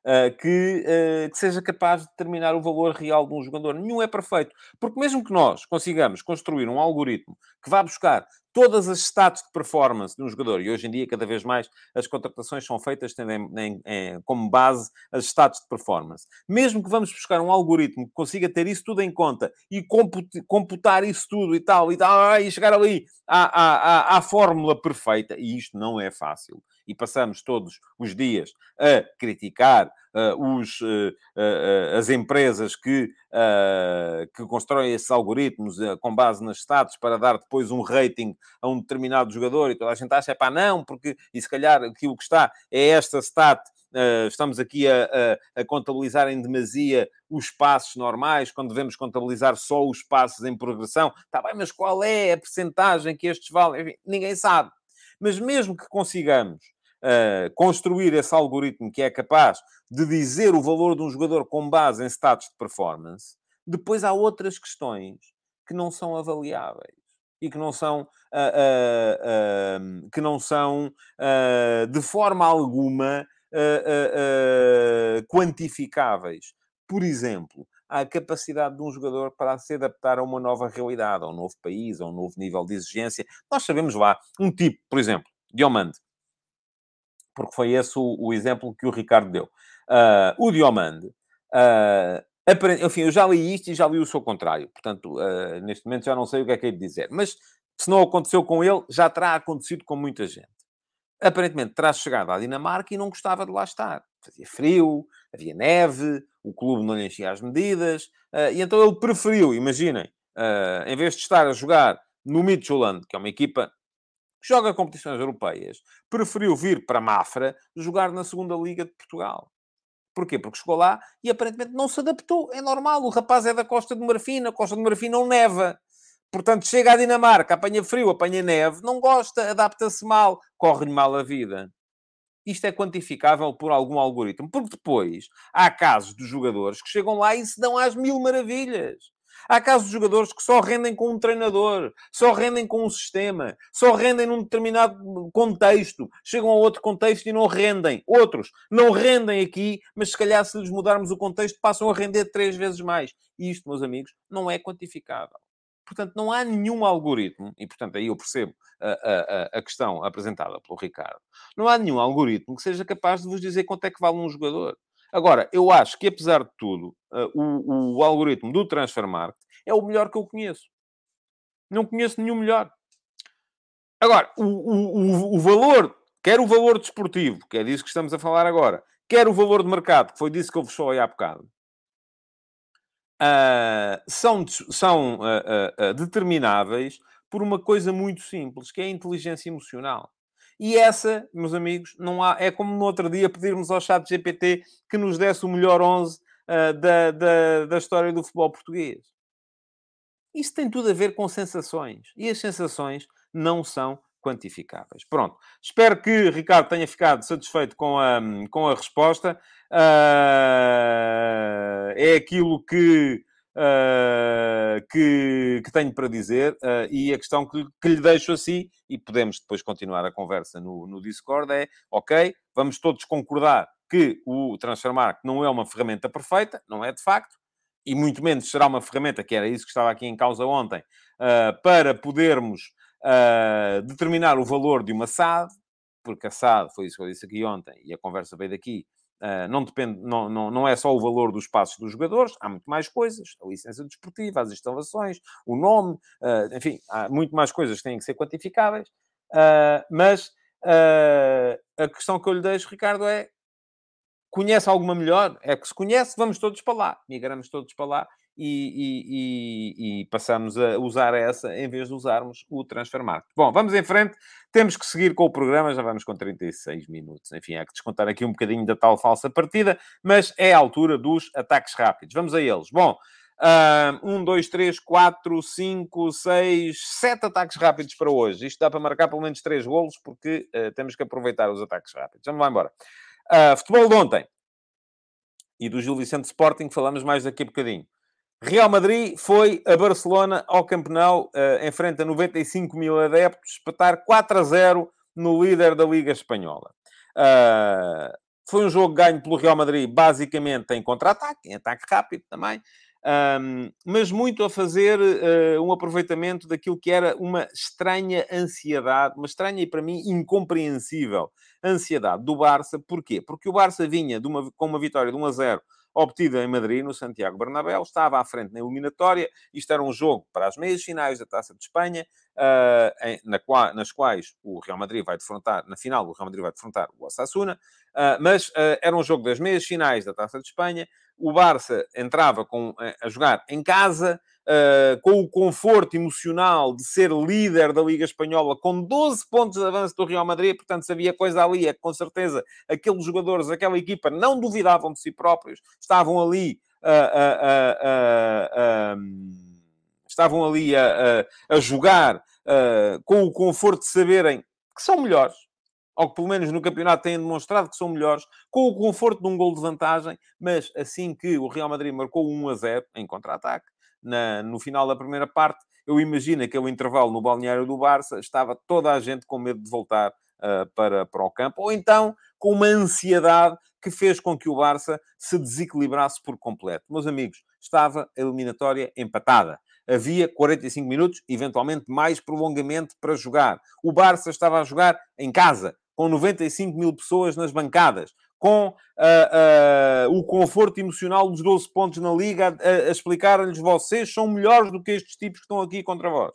Uh, que, uh, que, seja capaz de determinar o valor real de um jogador. Nenhum é perfeito. Porque mesmo que nós consigamos construir um algoritmo que vá buscar todas as stats de performance de um jogador, e hoje em dia, cada vez mais, as contratações são feitas tendo em, em, em, como base as stats de performance. Mesmo que vamos buscar um algoritmo que consiga ter isso tudo em conta e computar isso tudo e tal, e, tal, e chegar ali à, à, à, à fórmula perfeita, e isto não é fácil. E passamos todos os dias a criticar os, uh, uh, as empresas que, que constroem esses algoritmos com base nas stats para dar depois um rating a um determinado jogador e toda a gente acha, é pá, não, porque e se calhar aquilo que está é esta stat Uh, estamos aqui a, a, a, contabilizar em demasia os passos normais, quando devemos contabilizar só os passos em progressão. Está bem, mas qual é a percentagem que estes valem? Enfim, ninguém sabe. Mas mesmo que consigamos uh, construir esse algoritmo que é capaz de dizer o valor de um jogador com base em status de performance, depois há outras questões que não são avaliáveis e que não são, uh, uh, que não são de forma alguma quantificáveis. Por exemplo, a capacidade de um jogador para se adaptar a uma nova realidade, a um novo país, a um novo nível de exigência. Nós sabemos lá, um tipo, por exemplo, Diomande, porque foi esse o, o exemplo que o Ricardo deu. Uh, o Diomande, uh, enfim, eu já li isto e já li o seu contrário, portanto, uh, neste momento já não sei o que é que é de dizer, mas se não aconteceu com ele, já terá acontecido com muita gente. Aparentemente terá chegado à Dinamarca e não gostava de lá estar. Fazia frio, havia neve, o clube não lhe enchia as medidas, e então ele preferiu, imaginem, em vez de estar a jogar no Midtjylland, que é uma equipa que joga competições europeias, preferiu vir para Mafra jogar na segunda Liga de Portugal. Porquê? Porque chegou lá e aparentemente não se adaptou. É normal, o rapaz é da Costa de Marfim, a Costa de Marfim não neva. Portanto, chega à Dinamarca, apanha frio, apanha neve, não gosta, adapta-se mal, corre-lhe mal a vida. Isto é quantificável por algum algoritmo. Porque depois há casos de jogadores que chegam lá e se dão às mil maravilhas. Há casos de jogadores que só rendem com um treinador, só rendem com um sistema, só rendem num determinado contexto. Chegam a outro contexto e não rendem. Outros não rendem aqui, mas se calhar se lhes mudarmos o contexto passam a render três vezes mais. E isto, meus amigos, não é quantificável. Portanto, não há nenhum algoritmo, e portanto aí eu percebo a, a, a, questão apresentada pelo Ricardo, não há nenhum algoritmo que seja capaz de vos dizer quanto é que vale um jogador. Agora, eu acho que, apesar de tudo, uh, o, o algoritmo do Transfer Market é o melhor que eu conheço. Não conheço nenhum melhor. Agora, o, o, o, valor, quer o valor desportivo, que é disso que estamos a falar agora, quer o valor de mercado, que foi disso que eu vos falei há bocado, uh, são, são uh, uh, determináveis por uma coisa muito simples, que é a inteligência emocional. E essa, meus amigos, não há, é como no outro dia pedirmos ao chat GPT que nos desse o melhor 11 uh, da, da, da história do futebol português. Isso tem tudo a ver com sensações. E as sensações não são quantificáveis. Pronto. Espero que Ricardo tenha ficado satisfeito com a, com a resposta. Uh, é aquilo que uh, que, que, tenho para dizer uh, e a questão que, que, lhe deixo assim, e podemos depois continuar a conversa no, no Discord, é, ok, vamos todos concordar que o Transfermarkt não é uma ferramenta perfeita, não é de facto, e muito menos será uma ferramenta, que era isso que estava aqui em causa ontem, uh, para podermos determinar o valor de uma SAD, porque a SAD, foi isso que eu disse aqui ontem, e a conversa veio daqui, Uh, não, depende, não, não, não é só o valor dos passos dos jogadores, há muito mais coisas. A licença desportiva, as instalações, o nome, uh, enfim, há muito mais coisas que têm que ser quantificáveis. Uh, mas a questão que eu lhe deixo, Ricardo, é conhece alguma melhor? É que se conhece, vamos todos para lá. Migramos todos para lá e, e, e, passamos a usar essa em vez de usarmos o Transfer Market. Bom, vamos em frente. Temos que seguir com o programa. Já vamos com 36 minutos. Enfim, há que descontar aqui um bocadinho da tal falsa partida, mas é a altura dos ataques rápidos. Vamos a eles. Bom, um, dois, três, quatro, cinco, seis, sete ataques rápidos para hoje. Isto dá para marcar pelo menos três golos, porque uh, temos que aproveitar os ataques rápidos. Vamos lá embora. Uh, futebol de ontem. E do Gil Vicente Sporting falamos mais daqui a bocadinho. Real Madrid foi a Barcelona ao Camp Nou, uh, enfrenta 95 mil adeptos, espetar 4 a 0 no líder da Liga Espanhola. Uh, foi um jogo ganho pelo Real Madrid, basicamente em contra-ataque, em ataque rápido também um, mas muito a fazer uh, um aproveitamento daquilo que era uma estranha ansiedade, uma estranha e para mim incompreensível ansiedade do Barça. Porquê? Porque o Barça vinha uma, com uma vitória de 1 a 0 obtida em Madrid, no Santiago Bernabéu, estava à frente na eliminatória. Isto era um jogo para as meias finais da Taça de Espanha, uh, em, na nas quais o Real Madrid vai defrontar, na final, o Real Madrid vai defrontar o Osasuna, uh, mas uh, era um jogo das meias finais da Taça de Espanha o Barça entrava com, a jogar em casa, uh, com o conforto emocional de ser líder da Liga Espanhola, com 12 pontos de avanço do Real Madrid, portanto, se havia coisa ali, é que com certeza aqueles jogadores, aquela equipa, não duvidavam de si próprios, estavam ali. Uh, uh, estavam ali a, a, a jogar com o conforto de saberem que são melhores, ou que pelo menos no campeonato têm demonstrado que são melhores, com o conforto de um gol de vantagem, mas assim que o Real Madrid marcou 1 a 0 em contra-ataque, no final da primeira parte, eu imagino aquele intervalo no balneário do Barça, estava toda a gente com medo de voltar uh, para, para o campo, ou então com uma ansiedade que fez com que o Barça se desequilibrasse por completo. Meus amigos, estava a eliminatória empatada havia 45 minutos, eventualmente mais prolongamento para jogar. O Barça estava a jogar em casa, com 95 mil pessoas nas bancadas, com uh, uh, o conforto emocional dos 12 pontos na Liga, a, a explicar-lhes vocês são melhores do que estes tipos que estão aqui contra vós.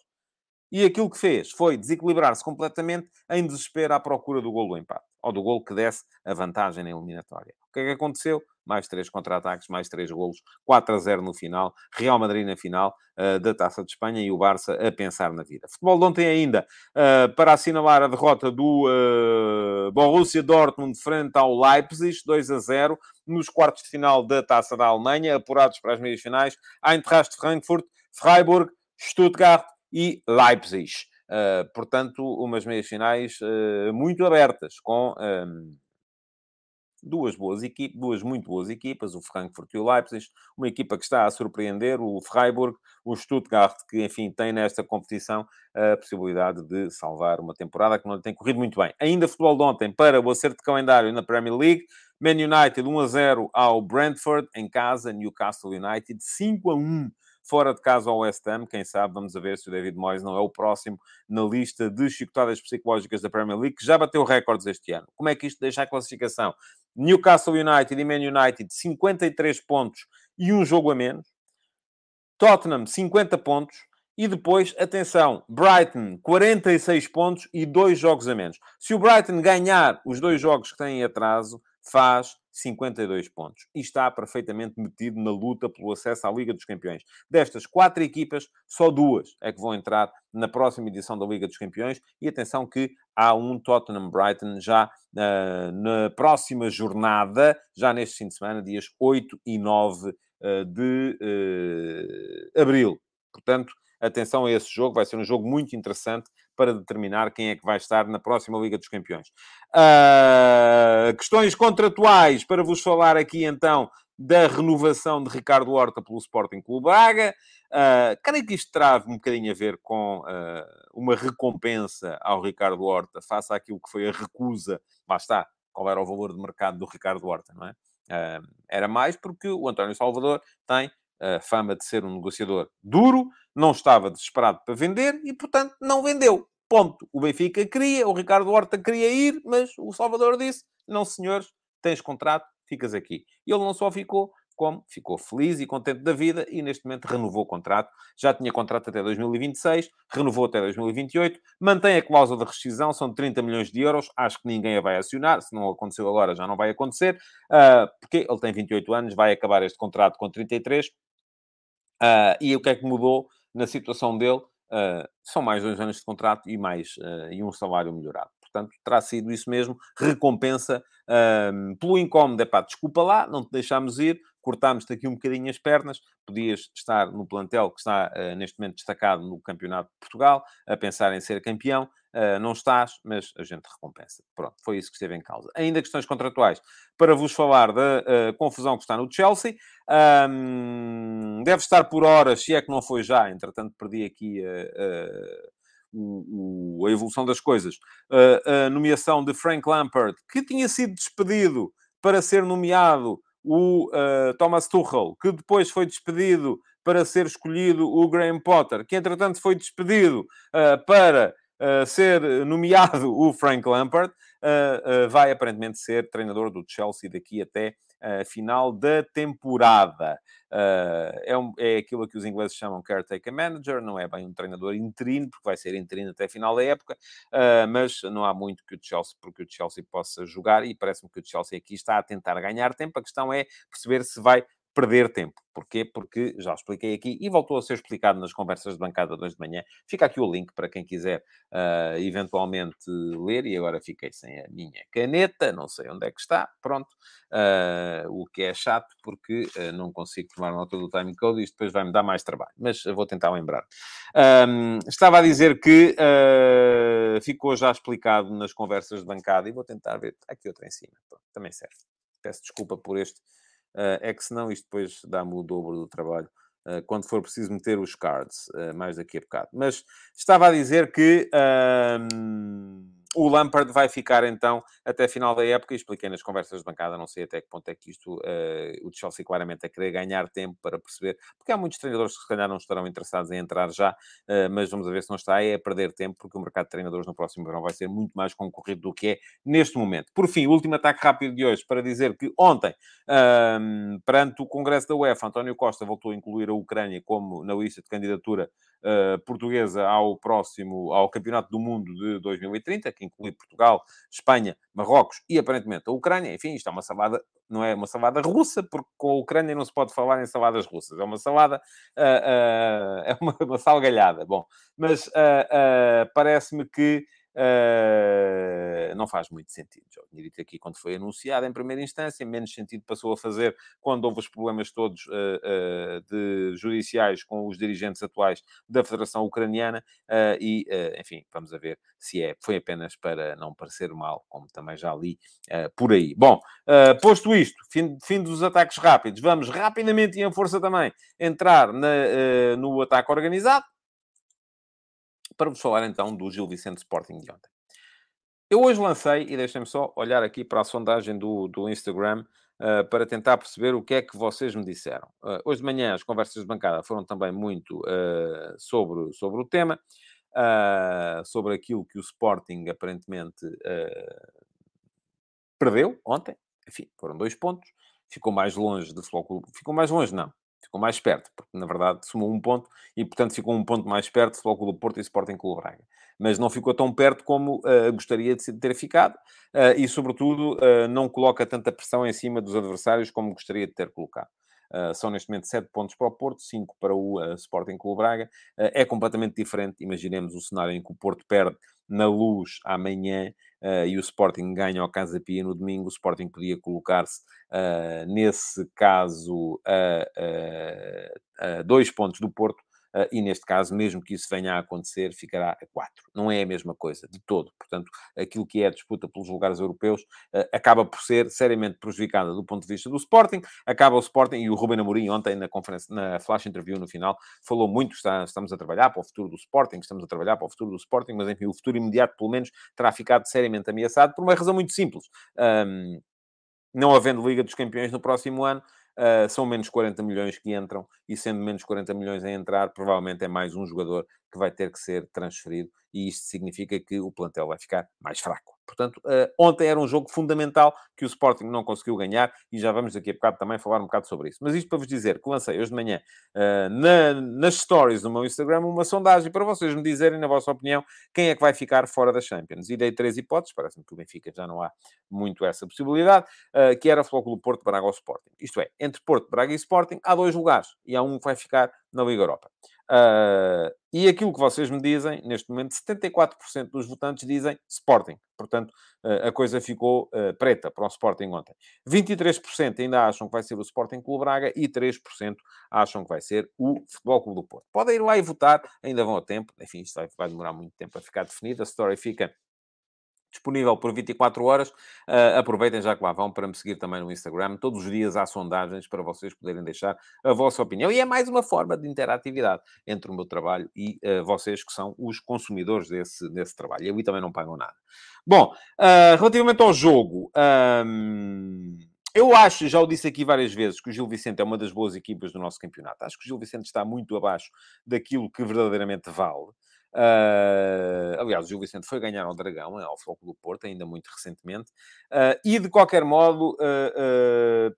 E aquilo que fez foi desequilibrar-se completamente em desespero à procura do gol do empate, ou do gol que desse a vantagem na eliminatória. O que é que aconteceu? Mais três contra-ataques, mais três golos, 4 a 0 no final, Real Madrid na final uh, da Taça de Espanha e o Barça a pensar na vida. Futebol de ontem ainda, uh, para assinalar a derrota do uh, Borussia Dortmund frente ao Leipzig, 2 a 0, nos quartos de final da Taça da Alemanha, apurados para as meias finais, Eintracht Frankfurt, Freiburg, Stuttgart e Leipzig. Portanto, umas meias finais uh, muito abertas, com duas boas equipas, duas muito boas equipas, o Frankfurt e o Leipzig, uma equipa que está a surpreender, o Freiburg, o Stuttgart, que, enfim, tem nesta competição a possibilidade de salvar uma temporada que não tem corrido muito bem. Ainda futebol de ontem para o acerto de calendário na Premier League, Man United 1 a 0 ao Brentford, em casa, Newcastle United 5 a 1 fora de casa ao West Ham. Quem sabe, vamos ver se o David Moyes não é o próximo na lista de chicotadas psicológicas da Premier League, que já bateu recordes este ano. Como é que isto deixa a classificação? Newcastle United e Man United, 53 pontos e um jogo a menos. Tottenham, 50 pontos. E depois, atenção, Brighton, 46 pontos e dois jogos a menos. Se o Brighton ganhar os dois jogos que têm em atraso, faz 52 pontos. E está perfeitamente metido na luta pelo acesso à Liga dos Campeões. Destas quatro equipas, só duas é que vão entrar na próxima edição da Liga dos Campeões. E atenção que há um Tottenham Brighton já uh, na próxima jornada, já neste fim de semana, dias 8 e 9 uh, eh, de uh, abril. Portanto, atenção a esse jogo, vai ser um jogo muito interessante para determinar quem é que vai estar na próxima Liga dos Campeões. Uh, questões contratuais, para vos falar aqui então da renovação de Ricardo Horta pelo Sporting Clube Braga. Uh, creio que isto terá um bocadinho a ver com uh, uma recompensa ao Ricardo Horta face àquilo que foi a recusa. Lá está, qual era o valor de mercado do Ricardo Horta, não é? Uh, era mais porque o António Salvador tem a fama de ser um negociador duro, não estava desesperado para vender e, portanto, não vendeu. Ponto. O Benfica queria, o Ricardo Horta queria ir, mas o Salvador disse: não, senhores, tens contrato, ficas aqui. E ele não só ficou, como? Ficou feliz e contente da vida e neste momento renovou o contrato. Já tinha contrato até 2026, renovou até 2028, mantém a cláusula de rescisão, são 30 milhões de euros. Acho que ninguém a vai acionar, se não aconteceu agora já não vai acontecer, uh, porque ele tem 28 anos, vai acabar este contrato com 33. Uh, e o que é que mudou na situação dele? Uh, são mais dois anos de contrato e mais e um salário melhorado. Portanto, terá sido isso mesmo, recompensa pelo incómodo. É pá, desculpa lá, não te deixámos ir, cortámos-te aqui um bocadinho as pernas, podias estar no plantel que está uh, neste momento destacado no Campeonato de Portugal, a pensar em ser campeão, uh, não estás, mas a gente recompensa. Pronto, foi isso que esteve em causa. Ainda questões contratuais, para vos falar da uh, confusão que está no Chelsea, um, deve estar por horas, se é que não foi já, entretanto perdi aqui a o, o, a evolução das coisas. a nomeação de Frank Lampard, que tinha sido despedido para ser nomeado o uh, Thomas Tuchel, que depois foi despedido para ser escolhido o Graham Potter, que entretanto foi despedido uh, para uh, ser nomeado o Frank Lampard, vai aparentemente ser treinador do Chelsea daqui até uh, final da temporada. Uh, é, um, é aquilo que os ingleses chamam caretaker manager, não é bem um treinador interino, porque vai ser interino até final da época, uh, mas não há muito que o Chelsea, porque o Chelsea possa jogar e parece-me que o Chelsea aqui está a tentar ganhar tempo. A questão é perceber se vai perder tempo. Porquê? Porque já expliquei aqui e voltou a ser explicado nas conversas de bancada de hoje de manhã. Fica aqui o link para quem quiser uh, eventualmente ler. E agora fiquei sem a minha caneta, não sei onde é que está. Pronto. Uh, o que é chato porque uh, não consigo tomar nota do timing code e isto depois vai-me dar mais trabalho. Mas vou tentar lembrar. Um, estava a dizer que ficou já explicado nas conversas de bancada e vou tentar ver. Aqui outra em cima. Pronto, também serve. Peço desculpa por este é que senão isto depois dá-me o dobro do trabalho uh, quando for preciso meter os cards, uh, mais daqui a bocado. Mas estava a dizer que o Lampard vai ficar então até final da época, e expliquei nas conversas de bancada, não sei até que ponto é que isto, uh, o Chelsea claramente a querer ganhar tempo para perceber, porque há muitos treinadores que se calhar não estarão interessados em entrar já, uh, mas vamos ver se não está é a perder tempo, porque o mercado de treinadores no próximo verão vai ser muito mais concorrido do que é neste momento. Por fim, último ataque rápido de hoje para dizer que ontem, uh, perante o Congresso da UEFA, António Costa voltou a incluir a Ucrânia como na lista de candidatura uh, portuguesa ao próximo, ao Campeonato do Mundo de 2030, que inclui Portugal, Espanha, Marrocos e aparentemente a Ucrânia. Enfim, isto é uma salada, não é uma salada russa, porque com a Ucrânia não se pode falar em saladas russas. É uma salada, uh, uh, é uma, uma salgalhada. Bom, mas parece-me que Uh, não faz muito sentido. Já tinha dito aqui quando foi anunciado em primeira instância, menos sentido passou a fazer quando houve os problemas todos uh, uh, de judiciais com os dirigentes atuais da Federação Ucraniana e, enfim, vamos ver se é, foi apenas para não parecer mal, como também já li por aí. Bom, posto isto, fim, fim, dos ataques rápidos, vamos rapidamente e em força também entrar na, no ataque organizado para vos falar então do Gil Vicente Sporting de ontem. Eu hoje lancei, e deixem-me só olhar aqui para a sondagem do, do Instagram, uh, para tentar perceber o que é que vocês me disseram. Uh, hoje de manhã as conversas de bancada foram também muito uh, sobre, sobre o tema, sobre aquilo que o Sporting aparentemente perdeu ontem. Enfim, foram dois pontos. Ficou mais longe do Futebol Ficou mais longe, não ficou mais perto, porque na verdade somou um ponto e, portanto, ficou um ponto mais perto Futebol Clube do Porto e Sporting Clube Braga. Mas não ficou tão perto como uh, gostaria de ter ficado uh, e, sobretudo, uh, não coloca tanta pressão em cima dos adversários como gostaria de ter colocado. São neste momento 7 pontos para o Porto, 5 para o Sporting Clube Braga. É completamente diferente. Imaginemos o cenário em que o Porto perde na luz amanhã e o Sporting ganha ao Casa Pia no domingo. O Sporting podia colocar-se, nesse caso, a dois pontos do Porto e neste caso, mesmo que isso venha a acontecer, ficará a 4. Não é a mesma coisa, de todo. Portanto, aquilo que é a disputa pelos lugares europeus uh, acaba por ser seriamente prejudicada do ponto de vista do Sporting. Acaba o Sporting, e o Ruben Amorim ontem na conferência, na flash interview no final, falou muito, está, estamos a trabalhar para o futuro do Sporting, estamos a trabalhar para o futuro do Sporting, mas enfim, o futuro imediato, pelo menos, terá ficado seriamente ameaçado por uma razão muito simples. Um, não havendo Liga dos Campeões no próximo ano, são menos 40 milhões que entram, e sendo menos 40 milhões a entrar, provavelmente é mais um jogador que vai ter que ser transferido e isto significa que o plantel vai ficar mais fraco. Portanto, uh, ontem era um jogo fundamental que o Sporting não conseguiu ganhar e já vamos daqui a bocado também falar um bocado sobre isso. Mas isto para vos dizer que lancei hoje de manhã uh, na, nas stories do meu Instagram uma sondagem para vocês me dizerem, na vossa opinião, quem é que vai ficar fora da Champions. E dei três hipóteses, parece-me que o Benfica já não há muito essa possibilidade, uh, que era o Porto, Braga ou Sporting. Isto é, entre Porto, Braga e Sporting há dois lugares e há um que vai ficar na Liga Europa. Uh, e aquilo que vocês me dizem, neste momento, 74% dos votantes dizem Sporting. Portanto, uh, a coisa ficou uh, preta para o Sporting ontem. 23% ainda acham que vai ser o Sporting Clube Braga e 3% acham que vai ser o Futebol Clube do Porto. Podem ir lá e votar, ainda vão a tempo. Enfim, isto vai, demorar muito tempo a ficar definido. A story fica disponível por 24 horas. Uh, aproveitem já que lá vão para me seguir também no Instagram. Todos os dias há sondagens para vocês poderem deixar a vossa opinião. E é mais uma forma de interatividade entre o meu trabalho e uh, vocês que são os consumidores desse, desse trabalho. E ali também não pagam nada. Bom, uh, relativamente ao jogo... Um... Eu acho, já o disse aqui várias vezes, que o Gil Vicente é uma das boas equipas do nosso campeonato. Acho que o Gil Vicente está muito abaixo daquilo que verdadeiramente vale. Uh, aliás, o Gil Vicente foi ganhar ao Dragão, ao Foco do Porto, ainda muito recentemente. Uh, e, de qualquer modo, uh,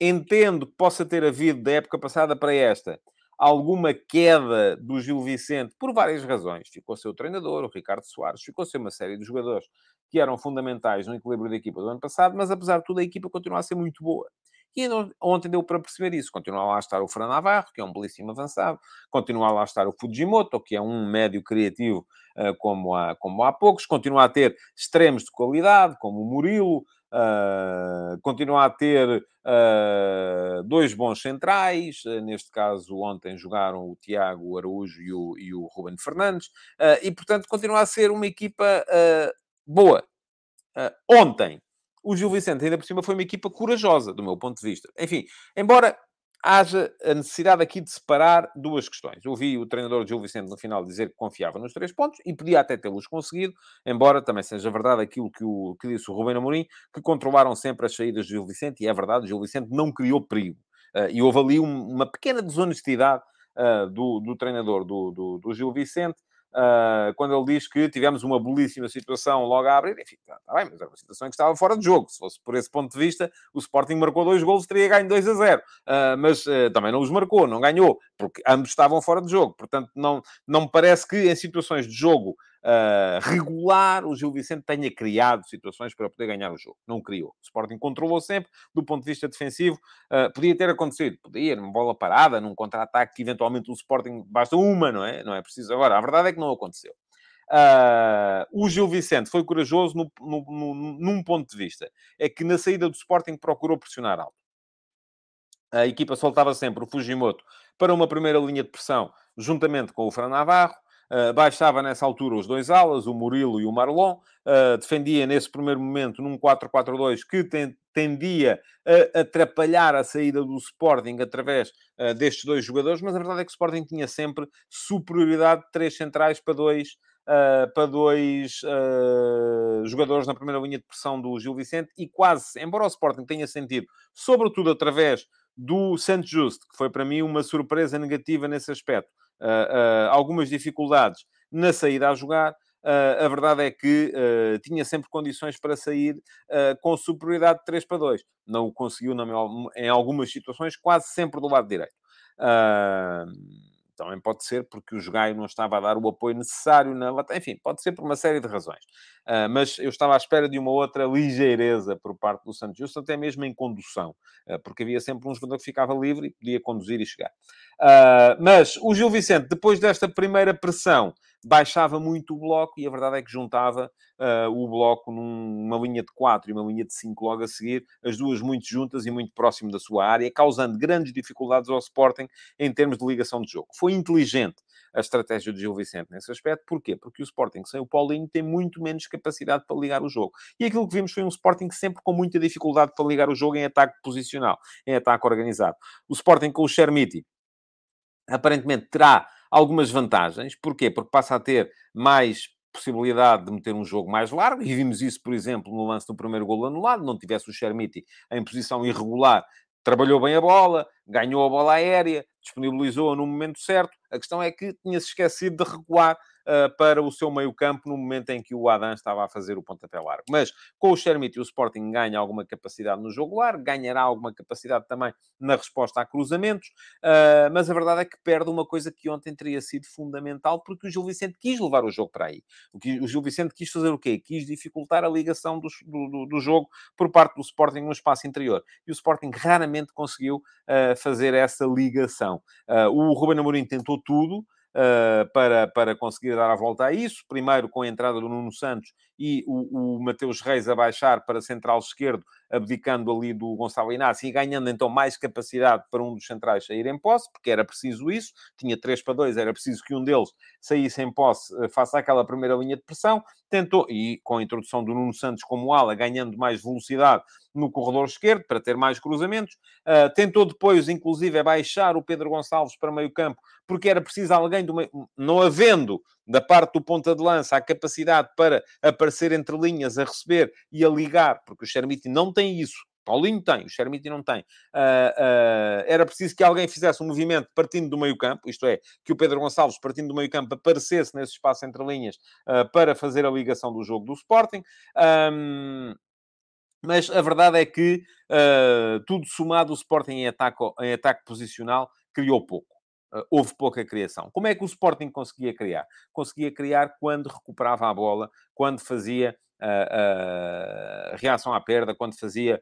entendo que possa ter havido, da época passada para esta, alguma queda do Gil Vicente, por várias razões. Ficou seu treinador, o Ricardo Soares, ficou ser uma série de jogadores que eram fundamentais no equilíbrio da equipa do ano passado, mas, apesar de tudo, a equipa continua a ser muito boa. E ontem deu para perceber isso. Continua lá a estar o Fran Navarro, que é um belíssimo avançado. Continua lá a estar o Fujimoto, que é um médio criativo uh, como, há, como há poucos. Continua a ter extremos de qualidade, como o Murilo. Uh, continua a ter uh, dois bons centrais. neste caso, ontem jogaram o Tiago Araújo e o, e o Ruben Fernandes. e, portanto, continua a ser uma equipa boa. ontem o Gil Vicente, ainda por cima, foi uma equipa corajosa, do meu ponto de vista. Enfim, embora haja a necessidade aqui de separar duas questões. Eu vi o treinador Gil Vicente no final dizer que confiava nos três pontos e podia até tê-los conseguido, embora também seja verdade aquilo que, o, que disse o Rubem Amorim, que controlaram sempre as saídas de Gil Vicente, e é verdade, Gil Vicente não criou perigo. Uh, e houve ali um, uma pequena desonestidade uh, do, do, treinador do, do, do Gil Vicente, Uh, quando ele diz que tivemos uma belíssima situação logo a abrir, enfim, está tá bem, mas era uma situação em que estava fora de jogo. Se fosse por esse ponto de vista, o Sporting marcou dois golos, teria ganho 2 a 0. Uh, ah, mas uh, também não os marcou, não ganhou, porque ambos estavam fora de jogo. Portanto, não, não me parece que em situações de jogo regular, o Gil Vicente tenha criado situações para poder ganhar o jogo. Não criou. O Sporting controlou sempre, do ponto de vista defensivo. Uh, podia ter acontecido, podia, numa bola parada, num contra-ataque, que eventualmente o Sporting basta uma, não é? Não é preciso agora. A verdade é que não aconteceu. Uh, o Gil Vicente foi corajoso no, no, no, num ponto de vista. É que na saída do Sporting procurou pressionar alto. A equipa soltava sempre o Fujimoto para uma primeira linha de pressão, juntamente com o Fran Navarro. Uh, baixava nessa altura os dois alas, o Murilo e o Marlon. Uh, defendia nesse primeiro momento num 4-4-2 que tendia a atrapalhar a saída do Sporting através uh, destes dois jogadores, mas a verdade é que o Sporting tinha sempre superioridade de três centrais para dois, para dois jogadores na primeira linha de pressão do Gil Vicente e quase, embora o Sporting tenha sentido, sobretudo através do Santos Justo, que foi para mim uma surpresa negativa nesse aspecto, uh, algumas dificuldades na saída a jogar. Uh, a verdade é que uh, tinha sempre condições para sair uh, com superioridade de 3 para 2. Não o conseguiu em algumas situações, quase sempre do lado direito. Também pode ser porque o Jogaio não estava a dar o apoio necessário na Enfim, pode ser por uma série de razões. Mas eu estava à espera de uma outra ligeireza por parte do Santos Justo, até mesmo em condução, porque havia sempre um jogador que ficava livre e podia conduzir e chegar. Uh, mas o Gil Vicente, depois desta primeira pressão, baixava muito o bloco e a verdade é que juntava uh, o bloco numa linha de 4 e uma linha de 5 logo a seguir, as duas muito juntas e muito próximo da sua área, causando grandes dificuldades ao Sporting em termos de ligação de jogo. Foi inteligente a estratégia de Gil Vicente nesse aspecto. Porquê? Porque o Sporting sem o Paulinho tem muito menos capacidade para ligar o jogo. E aquilo que vimos foi um Sporting sempre com muita dificuldade para ligar o jogo em ataque posicional, em ataque organizado. O Sporting com o Chermiti aparentemente terá algumas vantagens. Porquê? Porque passa a ter mais possibilidade de meter um jogo mais largo, e vimos isso, por exemplo, no lance do primeiro gol anulado, não tivesse o Chermiti em posição irregular, trabalhou bem a bola, ganhou a bola aérea, disponibilizou-a no momento certo. A questão é que tinha-se esquecido de recuar uh, para o seu meio-campo no momento em que o Adam estava a fazer o pontapé largo. Mas com o Shermit, o Sporting ganha alguma capacidade no jogo largo, ganhará alguma capacidade também na resposta a cruzamentos, uh, mas a verdade é que perde uma coisa que ontem teria sido fundamental, porque o Gil Vicente quis levar o jogo para aí. O, que, o Gil Vicente quis fazer o quê? Quis dificultar a ligação do, do, do jogo por parte do Sporting no espaço interior. E o Sporting raramente conseguiu uh, fazer essa ligação. Uh, o Ruben Amorim tentou tudo, uh, para, para conseguir dar a volta a isso. Primeiro com a entrada do Nuno Santos e o, o Mateus Reis a baixar para central esquerdo, abdicando ali do Gonçalo Inácio e ganhando então mais capacidade para um dos centrais sair em posse, porque era preciso isso. Tinha 3 para 2, era preciso que um deles saísse em posse, uh, face àquela primeira linha de pressão. Tentou, e com a introdução do Nuno Santos como ala, ganhando mais velocidade no corredor esquerdo para ter mais cruzamentos. Uh, tentou depois, inclusive, baixar o Pedro Gonçalves para meio campo, porque era preciso alguém do meio... não havendo da parte do ponta de lança a capacidade para aparecer entre linhas, a receber e a ligar, porque o Xermiti não tem isso. Paulinho tem, o Xermiti não tem. Uh, uh, era preciso que alguém fizesse um movimento partindo do meio campo, isto é, que o Pedro Gonçalves, partindo do meio campo, aparecesse nesse espaço entre linhas uh, para fazer a ligação do jogo do Sporting. Um, mas a verdade é que, tudo somado, o Sporting em ataque, em ataque posicional criou pouco. Uh, houve pouca criação. Como é que o Sporting conseguia criar? Conseguia criar quando recuperava a bola, quando fazia uh, uh, reação à perda, quando fazia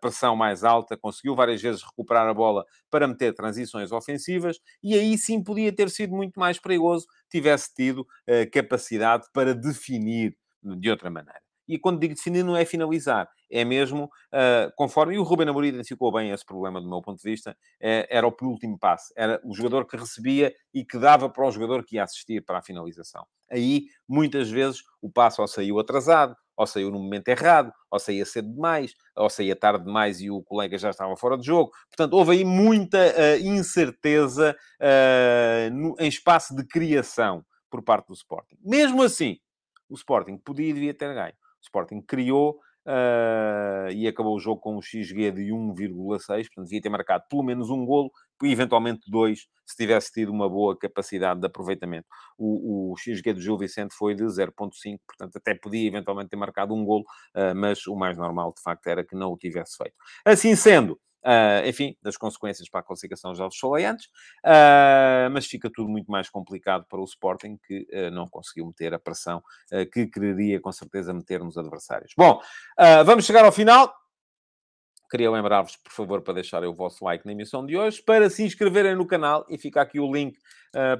pressão mais alta, conseguiu várias vezes recuperar a bola para meter transições ofensivas, e aí sim podia ter sido muito mais perigoso, tivesse tido capacidade para definir de outra maneira. E quando digo definir, não é finalizar, é mesmo uh, conforme. E o Ruben Amorim identificou bem esse problema, do meu ponto de vista. É, era o penúltimo passo, era o jogador que recebia e que dava para o jogador que ia assistir para a finalização. Aí, muitas vezes, o passo ou saiu atrasado, ou saiu no momento errado, ou saía cedo demais, ou saía tarde demais e o colega já estava fora de jogo. Portanto, houve aí muita uh, incerteza uh, no, em espaço de criação por parte do Sporting. Mesmo assim, o Sporting podia e devia ter ganho. O Sporting criou uh, e acabou o jogo com um XG de 1,6, portanto devia ter marcado pelo menos um golo, eventualmente dois, se tivesse tido uma boa capacidade de aproveitamento. O, o XG do Gil Vicente foi de 0,5, portanto até podia eventualmente ter marcado um golo, uh, mas o mais normal de facto era que não o tivesse feito. Assim sendo, Uh, enfim, das consequências para a classificação já vos falei antes, uh, mas fica tudo muito mais complicado para o Sporting, que uh, não conseguiu meter a pressão que quereria com certeza meter nos adversários. Bom, vamos chegar ao final. Queria lembrar-vos, por favor, para deixarem o vosso like na emissão de hoje, para se inscreverem no canal e fica aqui o link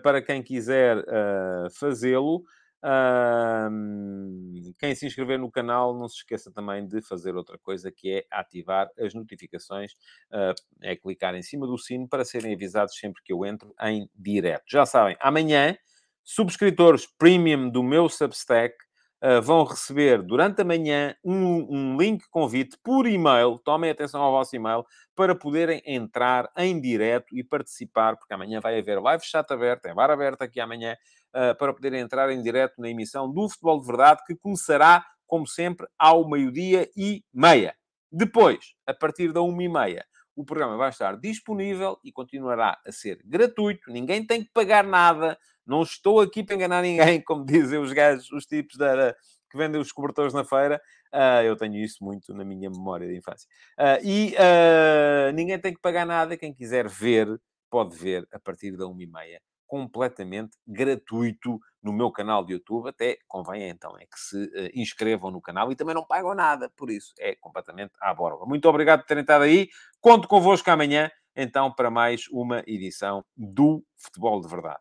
para quem quiser fazê-lo. Quem se inscrever no canal, não se esqueça também de fazer outra coisa, que é ativar as notificações. Uh, é clicar em cima do sino para serem avisados sempre que eu entro em direto. Já sabem, amanhã, subscritores premium do meu Substack vão receber durante a manhã um, um link convite por e-mail. Tomem atenção ao vosso e-mail para poderem entrar em direto e participar, porque amanhã vai haver live chat aberto, é bar aberto aqui amanhã uh, para poderem entrar em direto na emissão do Futebol de Verdade, que começará, como sempre, ao meio-dia e meia. Depois, a partir da uma e meia, o programa vai estar disponível e continuará a ser gratuito. Ninguém tem que pagar nada. Não estou aqui para enganar ninguém, como dizem os gajos, os tipos da, que vendem os cobertores na feira. Uh, eu tenho isso muito na minha memória de infância. Uh, e uh, ninguém tem que pagar nada. Quem quiser ver, pode ver a partir da uma e meia completamente gratuito no meu canal de YouTube. Até convém então é que se inscrevam no canal e também não pagam nada por isso. É completamente à borba. Muito obrigado por terem estado aí. Conto convosco amanhã, então, para mais uma edição do Futebol de Verdade.